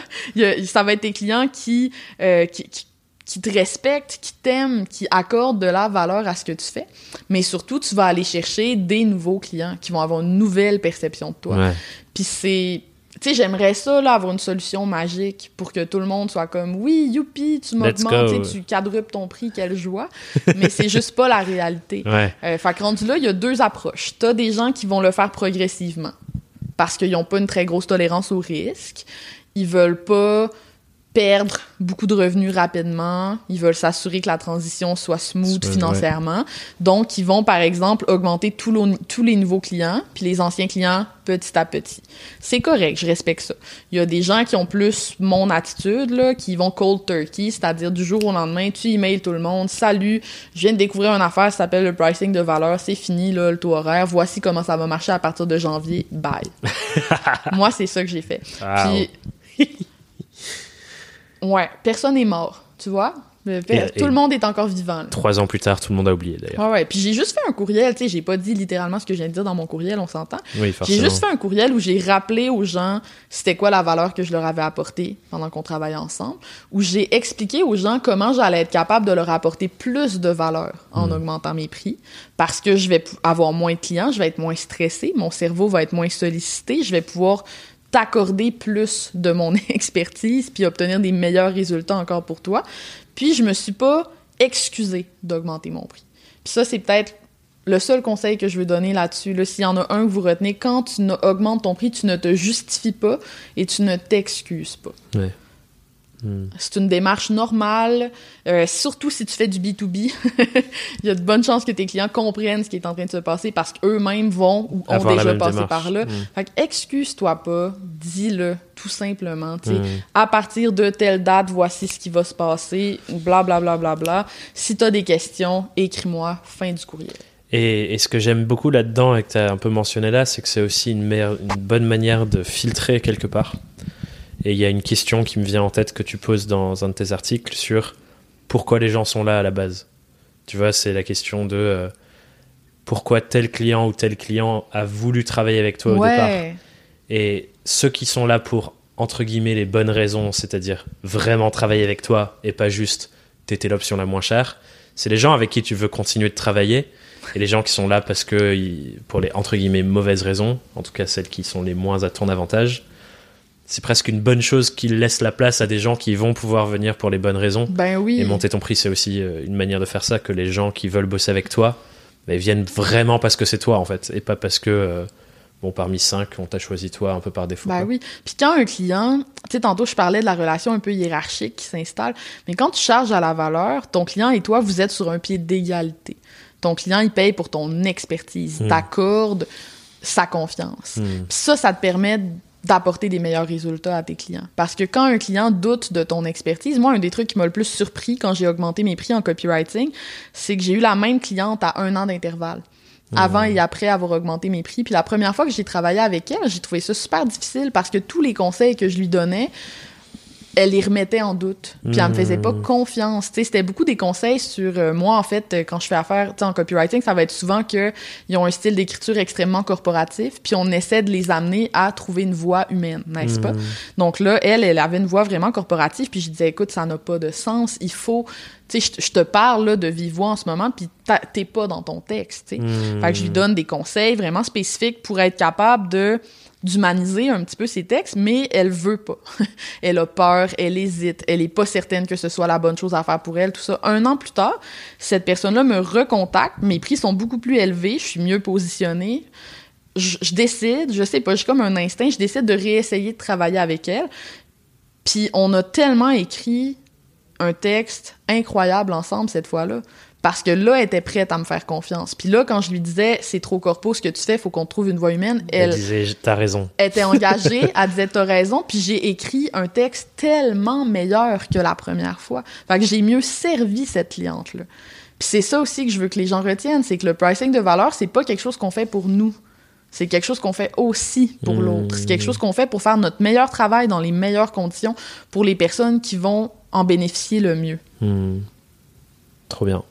ça va être tes clients euh, qui, qui, qui, te respectent, qui t'aiment, qui accordent de la valeur à ce que tu fais. Mais surtout, tu vas aller chercher des nouveaux clients qui vont avoir une nouvelle perception de toi. Puis c'est tu sais, j'aimerais ça, là, avoir une solution magique pour que tout le monde soit comme oui, youpi, tu m'augmentes, tu quadruples ton prix, quelle joie. Mais c'est juste pas la réalité. Ouais. Euh, fait que rendu là, il y a deux approches. T'as des gens qui vont le faire progressivement parce qu'ils n'ont pas une très grosse tolérance au risque. Ils veulent pas perdre beaucoup de revenus rapidement. Ils veulent s'assurer que la transition soit smooth financièrement. Donc, ils vont, par exemple, augmenter tous les nouveaux clients, puis les anciens clients petit à petit. C'est correct, je respecte ça. Il y a des gens qui ont plus mon attitude, là, qui vont cold turkey, c'est-à-dire du jour au lendemain, tu emails tout le monde, salut, je viens de découvrir une affaire, ça s'appelle le pricing de valeur, c'est fini, là, le taux horaire, voici comment ça va marcher à partir de janvier, bye. Moi, c'est ça que j'ai fait. Puis, Ouais, personne n'est mort, tu vois. tout le monde est encore vivant. Trois ans plus tard, tout le monde a oublié d'ailleurs. Ouais, ouais. Puis j'ai juste fait un courriel, tu sais, j'ai pas dit littéralement ce que je viens de dire dans mon courriel, on s'entend. Oui, forcément. J'ai juste fait un courriel où j'ai rappelé aux gens c'était quoi la valeur que je leur avais apportée pendant qu'on travaillait ensemble, où j'ai expliqué aux gens comment j'allais être capable de leur apporter plus de valeur en hmm. augmentant mes prix, parce que je vais avoir moins de clients, je vais être moins stressé, mon cerveau va être moins sollicité, je vais pouvoir t'accorder plus de mon expertise puis obtenir des meilleurs résultats encore pour toi. Puis je me suis pas excusée d'augmenter mon prix. Puis ça c'est peut-être le seul conseil que je veux donner là-dessus. Là, S'il y en a un que vous retenez, quand tu augmentes ton prix, tu ne te justifies pas et tu ne t'excuses pas. Hmm. C'est une démarche normale, euh, surtout si tu fais du B2B. Il y a de bonnes chances que tes clients comprennent ce qui est en train de se passer parce qu'eux-mêmes vont ou ont déjà passé par là. Hmm. Fait excuse-toi pas, dis-le tout simplement. Hmm. À partir de telle date, voici ce qui va se passer, bla bla bla bla bla. Si tu as des questions, écris-moi, fin du courriel. Et, ce que j'aime beaucoup là-dedans et que tu as un peu mentionné là, c'est que c'est aussi une, une bonne manière de filtrer quelque part. Et il y a une question qui me vient en tête que tu poses dans un de tes articles sur pourquoi les gens sont là à la base. Tu vois, c'est la question de euh, pourquoi tel client ou tel client a voulu travailler avec toi au départ. Et ceux qui sont là pour, entre guillemets, les bonnes raisons, c'est-à-dire vraiment travailler avec toi et pas juste t'étais l'option la moins chère, c'est les gens avec qui tu veux continuer de travailler et les gens qui sont là parce que, pour les, entre guillemets, mauvaises raisons, en tout cas celles qui sont les moins à ton avantage, c'est presque une bonne chose qu'il laisse la place à des gens qui vont pouvoir venir pour les bonnes raisons. Ben oui. Et monter ton prix, c'est aussi euh, une manière de faire ça, que les gens qui veulent bosser avec toi ben, viennent vraiment parce que c'est toi, en fait, et pas parce que, euh, bon, parmi cinq, on t'a choisi toi un peu par défaut. Ben oui. Puis quand un client, tu sais, tantôt, je parlais de la relation un peu hiérarchique qui s'installe, mais quand tu charges à la valeur, ton client et toi, vous êtes sur un pied d'égalité. Ton client, il paye pour ton expertise, hmm. t'accorde sa confiance. Hmm. Puis ça, ça te permet d'apporter des meilleurs résultats à tes clients. Parce que quand un client doute de ton expertise, moi, un des trucs qui m'a le plus surpris quand j'ai augmenté mes prix en copywriting, c'est que j'ai eu la même cliente à un an d'intervalle. Avant et après avoir augmenté mes prix. Puis la première fois que j'ai travaillé avec elle, j'ai trouvé ça super difficile parce que tous les conseils que je lui donnais, elle les remettait en doute. Puis elle me faisait pas hmm. confiance. c'était beaucoup des conseils sur euh, moi en fait quand je fais affaire en copywriting, ça va être souvent que ils ont un style d'écriture extrêmement corporatif, puis on essaie de les amener à trouver une voix humaine, n'est-ce pas? Hmm. Donc là, elle, elle avait une voix vraiment corporative, puis je disais écoute, ça n'a pas de sens, il faut tu sais, je, te parle là, de vive voix en ce moment, puis t'es pas dans ton texte. Hmm. Fait que je lui donne des conseils vraiment spécifiques pour être capable de d'humaniser un petit peu ses textes, mais elle veut pas. elle a peur, elle hésite, elle est pas certaine que ce soit la bonne chose à faire pour elle, tout ça. Un an plus tard, cette personne-là me recontacte, mes prix sont beaucoup plus élevés, je suis mieux positionnée. Je, décide, je sais pas, j'ai comme un instinct, je décide de réessayer de travailler avec elle. Puis on a tellement écrit un texte incroyable ensemble cette fois-là parce que là, elle était prête à me faire confiance. Puis là, quand je lui disais, c'est trop corpo ce que tu fais, faut qu'on trouve une voix humaine, elle, elle disait, t'as raison. Elle était engagée, elle disait, t'as raison. Puis j'ai écrit un texte tellement meilleur que la première fois. Fait que j'ai mieux servi cette cliente-là. Puis c'est ça aussi que je veux que les gens retiennent, c'est que le pricing de valeur, c'est pas quelque chose qu'on fait pour nous. C'est quelque chose qu'on fait aussi pour hmm. l'autre. C'est quelque chose qu'on fait pour faire notre meilleur travail dans les meilleures conditions pour les personnes qui vont en bénéficier le mieux. Hmm. Trop bien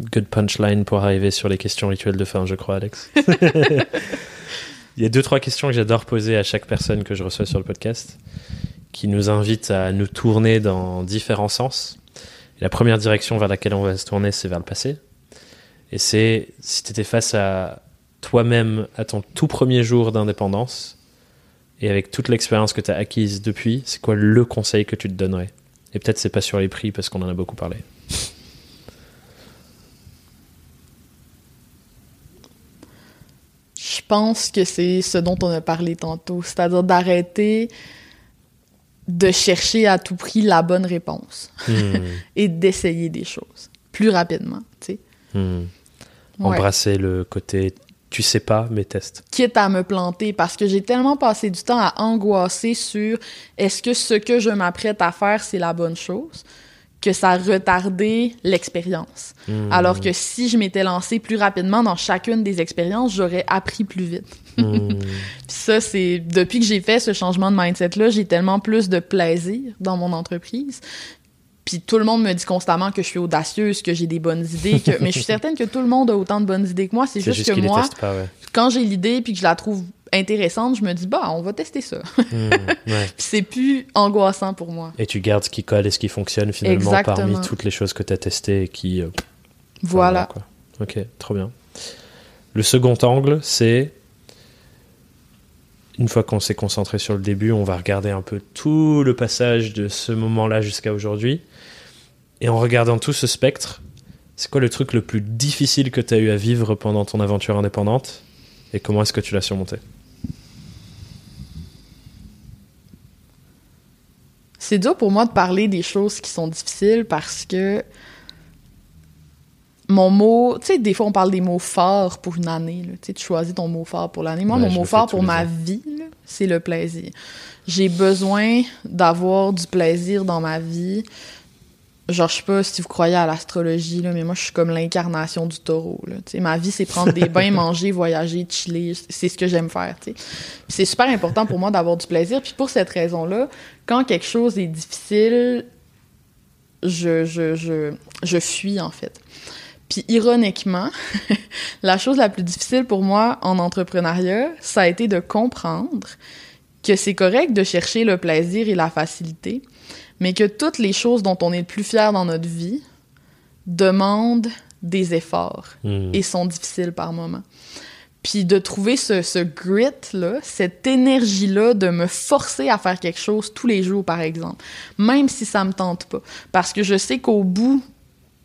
good punchline pour arriver sur les questions rituelles de fin, je crois, Alex. Il y a deux, trois questions que j'adore poser à chaque personne que je reçois sur le podcast, qui nous invitent à nous tourner dans différents sens. la première direction vers laquelle on va se tourner, c'est vers le passé. Et c'est si tu étais face à toi-même à ton tout premier jour d'indépendance, et avec toute l'expérience que tu as acquise depuis, c'est quoi le conseil que tu te donnerais? Et peut-être c'est pas sur les prix parce qu'on en a beaucoup parlé. Je pense que c'est ce dont on a parlé tantôt, c'est-à-dire d'arrêter de chercher à tout prix la bonne réponse hmm. et d'essayer des choses plus rapidement, tu sais. Hmm. Embrasser le côté tu sais pas, mais teste. Quitte à me planter parce que j'ai tellement passé du temps à angoisser sur est-ce que ce que je m'apprête à faire, c'est la bonne chose que ça retardait l'expérience. Hmm. Alors que si je m'étais lancé plus rapidement dans chacune des expériences, j'aurais appris plus vite. Hmm. ça, c'est depuis que j'ai fait ce changement de mindset-là, j'ai tellement plus de plaisir dans mon entreprise. Puis tout le monde me dit constamment que je suis audacieuse, que j'ai des bonnes idées, que... mais je suis certaine que tout le monde a autant de bonnes idées que moi. C'est juste, que moi, quand j'ai l'idée puis que je la trouve intéressante, je me dis, bah, on va tester ça. Hmm, c'est plus angoissant pour moi. Et tu gardes ce qui colle et ce qui fonctionne finalement parmi toutes les choses que tu as testées et qui. Euh, voilà. ok, trop bien. Le second angle, c'est. Une fois qu'on s'est concentré sur le début, on va regarder un peu tout le passage de ce moment-là jusqu'à aujourd'hui. Et en regardant tout ce spectre, c'est quoi le truc le plus difficile que tu as eu à vivre pendant ton aventure indépendante et comment est-ce que tu l'as surmonté? C'est dur pour moi de parler des choses qui sont difficiles parce que mon mot, tu sais, des fois on parle des mots forts pour une année. Tu sais, tu choisis ton mot fort pour l'année. Moi, mon mot fort pour ma vie, c'est le plaisir. J'ai besoin d'avoir du plaisir dans ma vie. Genre, je sais pas si vous croyez à l'astrologie, mais moi, je suis comme l'incarnation du taureau. Là. ma vie, c'est prendre des bains, manger, voyager, chiller. C'est ce que j'aime faire. C'est super important pour moi d'avoir du plaisir. Puis pour cette raison-là, quand quelque chose est difficile, je, je, je, je fuis, en fait. Puis ironiquement, la chose la plus difficile pour moi en entrepreneuriat, ça a été de comprendre que c'est correct de chercher le plaisir et la facilité, mais que toutes les choses dont on est le plus fier dans notre vie demandent des efforts hmm. et sont difficiles par moments. Puis de trouver ce, ce grit-là, cette énergie-là de me forcer à faire quelque chose tous les jours, par exemple, même si ça me tente pas. Parce que je sais qu'au bout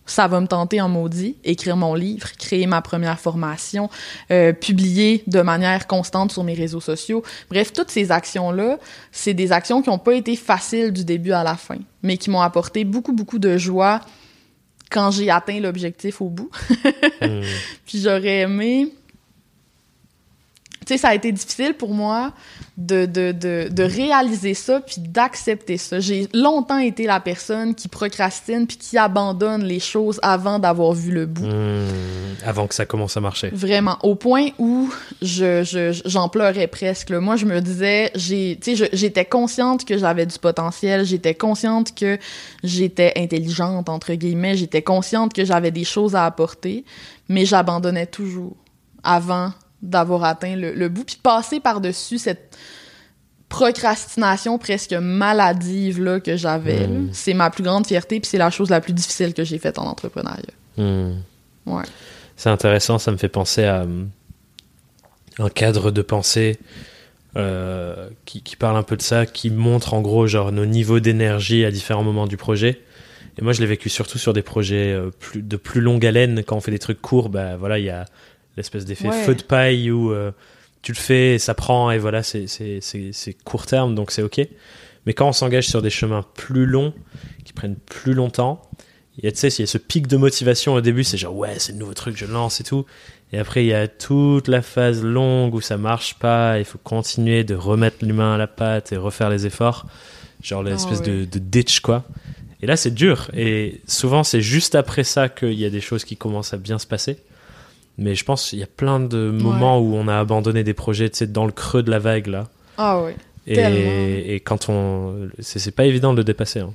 ça va me tenter en maudit, écrire mon livre, créer ma première formation, euh, publier de manière constante sur mes réseaux sociaux. Bref, toutes ces actions-là, c'est des actions qui n'ont pas été faciles du début à la fin, mais qui m'ont apporté beaucoup, beaucoup de joie quand j'ai atteint l'objectif au bout. Hmm. Puis j'aurais aimé tu sais, ça a été difficile pour moi de, de, de, de réaliser ça puis d'accepter ça. J'ai longtemps été la personne qui procrastine puis qui abandonne les choses avant d'avoir vu le bout. Mmh, avant que ça commence à marcher. Vraiment, au point où je, je, j'en pleurais presque. Moi, je me disais, j'ai, tu sais, j'étais consciente que j'avais du potentiel, j'étais consciente que j'étais intelligente, entre guillemets, j'étais consciente que j'avais des choses à apporter, mais j'abandonnais toujours avant d'avoir atteint le, bout, puis passer par-dessus cette procrastination presque maladive là, que j'avais. Hmm. C'est ma plus grande fierté, puis c'est la chose la plus difficile que j'ai faite en entrepreneuriat. Hmm. Ouais. C'est intéressant, ça me fait penser à euh, un cadre de pensée euh, qui, qui, parle un peu de ça, qui montre en gros genre nos niveaux d'énergie à différents moments du projet. Et moi, je l'ai vécu surtout sur des projets euh, plus, de plus longue haleine. Quand on fait des trucs courts, bah voilà, il y a l'espèce d'effet feu de paille où euh, tu le fais, ça prend et voilà, c'est court terme, donc c'est ok. Mais quand on s'engage sur des chemins plus longs, qui prennent plus longtemps, il y a, il y a ce pic de motivation au début, c'est genre ouais, c'est le nouveau truc, je lance et tout. Et après, il y a toute la phase longue où ça marche pas, il faut continuer de remettre l'humain à la pâte et refaire les efforts. Genre l'espèce ah de, de ditch, quoi. Et là, c'est dur. Et souvent, c'est juste après ça qu'il y a des choses qui commencent à bien se passer. Mais je pense qu'il y a plein de moments où on a abandonné des projets, tu sais, dans le creux de la vague, là. Ah oui. Et, et, quand on. C'est pas évident de le dépasser. Hein.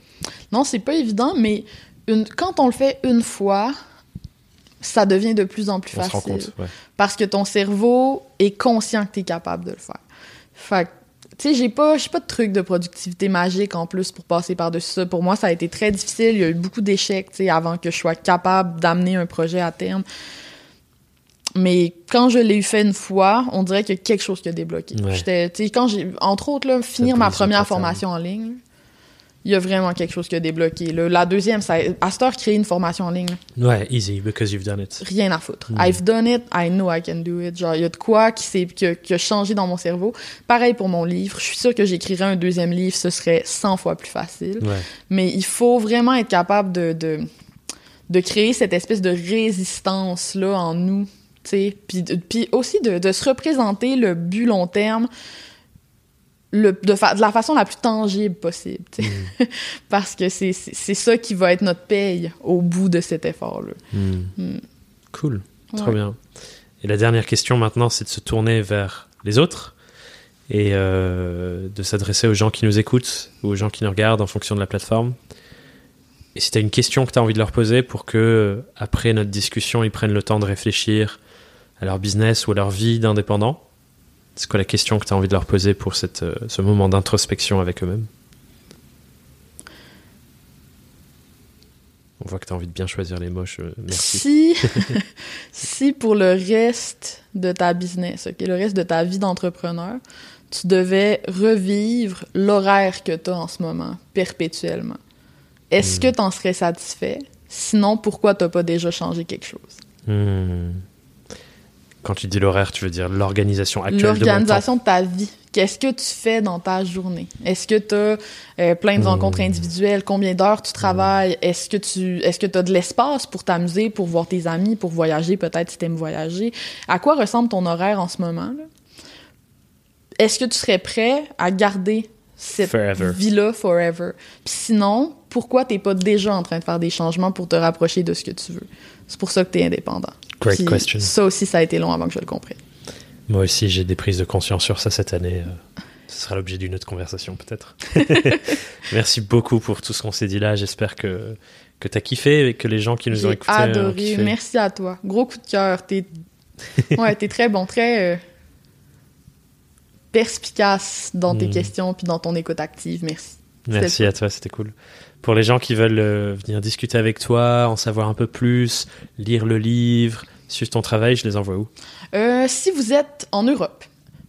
Non, c'est pas évident, mais une... quand on le fait une fois, ça devient de plus en plus on facile. Se rend compte, ouais. Parce que ton cerveau est conscient que tu es capable de le faire. Fait tu sais, j'ai pas, pas de truc de productivité magique en plus pour passer par-dessus ça. Pour moi, ça a été très difficile. Il y a eu beaucoup d'échecs, tu sais, avant que je sois capable d'amener un projet à terme. Mais quand je l'ai fait une fois, on dirait qu'il y a quelque chose qui a débloqué. J'étais, quand j'ai, entre autres, là, finir ma première formation en ligne, il y a vraiment quelque chose qui a débloqué. La deuxième, ça, Astor créer une formation en ligne. Ouais, easy, because you've done it. Rien à foutre. Mm. I've done it, I know I can do it. Genre, il y a de quoi qui, qui, a, changé dans mon cerveau. Pareil pour mon livre. Je suis sûre que j'écrirais un deuxième livre, ce serait 100 fois plus facile. Mais il faut vraiment être capable de, de, de créer cette espèce de résistance-là en nous puis, puis aussi de, de, se représenter le but long terme le, de, de, la façon la plus tangible possible. Mm. Parce que c'est ça qui va être notre paye au bout de cet effort-là. Mm. Mm. Cool, trop bien. Et la dernière question maintenant, c'est de se tourner vers les autres et euh, de s'adresser aux gens qui nous écoutent ou aux gens qui nous regardent en fonction de la plateforme. Et si tu as une question que tu as envie de leur poser pour que, après notre discussion, ils prennent le temps de réfléchir à leur business ou à leur vie d'indépendant? C'est quoi la question que tu as envie de leur poser pour cette, euh, ce moment d'introspection avec eux-mêmes? On voit que tu as envie de bien choisir les mots. Merci. Si, si pour le reste de ta business, ok, le reste de ta vie d'entrepreneur, tu devais revivre l'horaire que tu as en ce moment, perpétuellement, est-ce hmm. que tu en serais satisfait? Sinon, pourquoi tu n'as pas déjà changé quelque chose? Hmm. Quand tu dis l'horaire, tu veux dire l'organisation actuelle L'organisation de, ta vie. Qu'est-ce que tu fais dans ta journée? Est-ce que tu as euh, plein de rencontres hmm. individuelles? Combien d'heures tu travailles? Est-ce que tu est-ce que as de l'espace pour t'amuser, pour voir tes amis, pour voyager, peut-être si tu aimes voyager? À quoi ressemble ton horaire en ce moment? Est-ce que tu serais prêt à garder cette vie-là forever? Puis sinon, pourquoi t'es pas déjà en train de faire des changements pour te rapprocher de ce que tu veux? C'est pour ça que tu es indépendant. Great question. Ça aussi, ça a été long avant que je le comprenne. Moi aussi, j'ai des prises de conscience sur ça cette année. Euh, ce sera l'objet d'une autre conversation, peut-être. Merci beaucoup pour tout ce qu'on s'est dit là. J'espère que, que tu as kiffé et que les gens qui nous ont écoutés. adoré. Merci à toi. Gros coup de cœur. T'es ouais, es très bon, très euh, perspicace dans tes hmm. questions puis dans ton écoute active. Merci. Merci à toi, c'était cool. Pour les gens qui veulent euh, venir discuter avec toi, en savoir un peu plus, lire le livre, suivre ton travail, je les envoie où? Euh, Si vous êtes en Europe,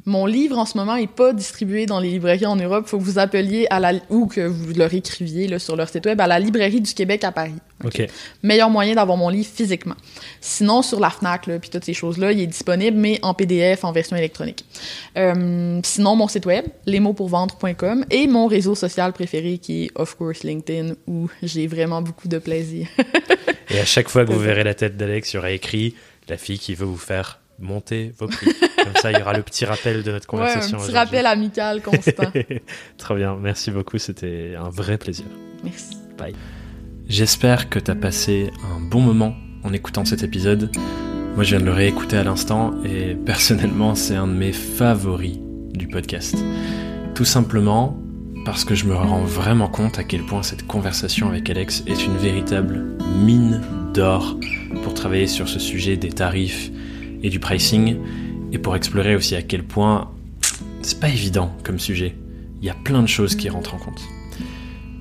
mon livre en ce moment est pas distribué dans les librairies en Europe. Il faut que vous appeliez à la ou que vous leur écriviez là, sur leur site web à la librairie du Québec à Paris. Ok. Meilleur moyen d'avoir mon livre physiquement. Sinon sur la Fnac puis toutes ces choses là, il est disponible mais en PDF en version électronique. Euh, sinon mon site web lesmotspourvendre.com et mon réseau social préféré qui est of course LinkedIn où j'ai vraiment beaucoup de plaisir. et à chaque fois que vous verrez la tête d'Alex, il y aura écrit la fille qui veut vous faire monter vos prix. Comme ça, il y aura le petit rappel de notre conversation. Ouais, un petit rappel amical constant. Très bien, merci beaucoup, c'était un vrai plaisir. Merci. Bye. J'espère que tu as passé un bon moment en écoutant cet épisode. Moi, je viens de le réécouter à l'instant et personnellement, c'est un de mes favoris du podcast. Tout simplement parce que je me rends vraiment compte à quel point cette conversation avec Alex est une véritable mine d'or pour travailler sur ce sujet des tarifs et du pricing et pour explorer aussi à quel point c'est pas évident comme sujet. Il y a plein de choses qui rentrent en compte.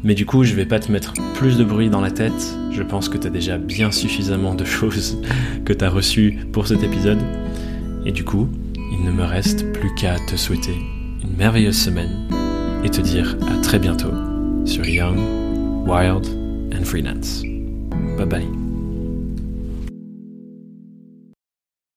Mais du coup, je vais pas te mettre plus de bruit dans la tête. Je pense que tu as déjà bien suffisamment de choses que tu as reçues pour cet épisode. Et du coup, il ne me reste plus qu'à te souhaiter une merveilleuse semaine et te dire à très bientôt sur Young, Wild and Freelance. Bye bye.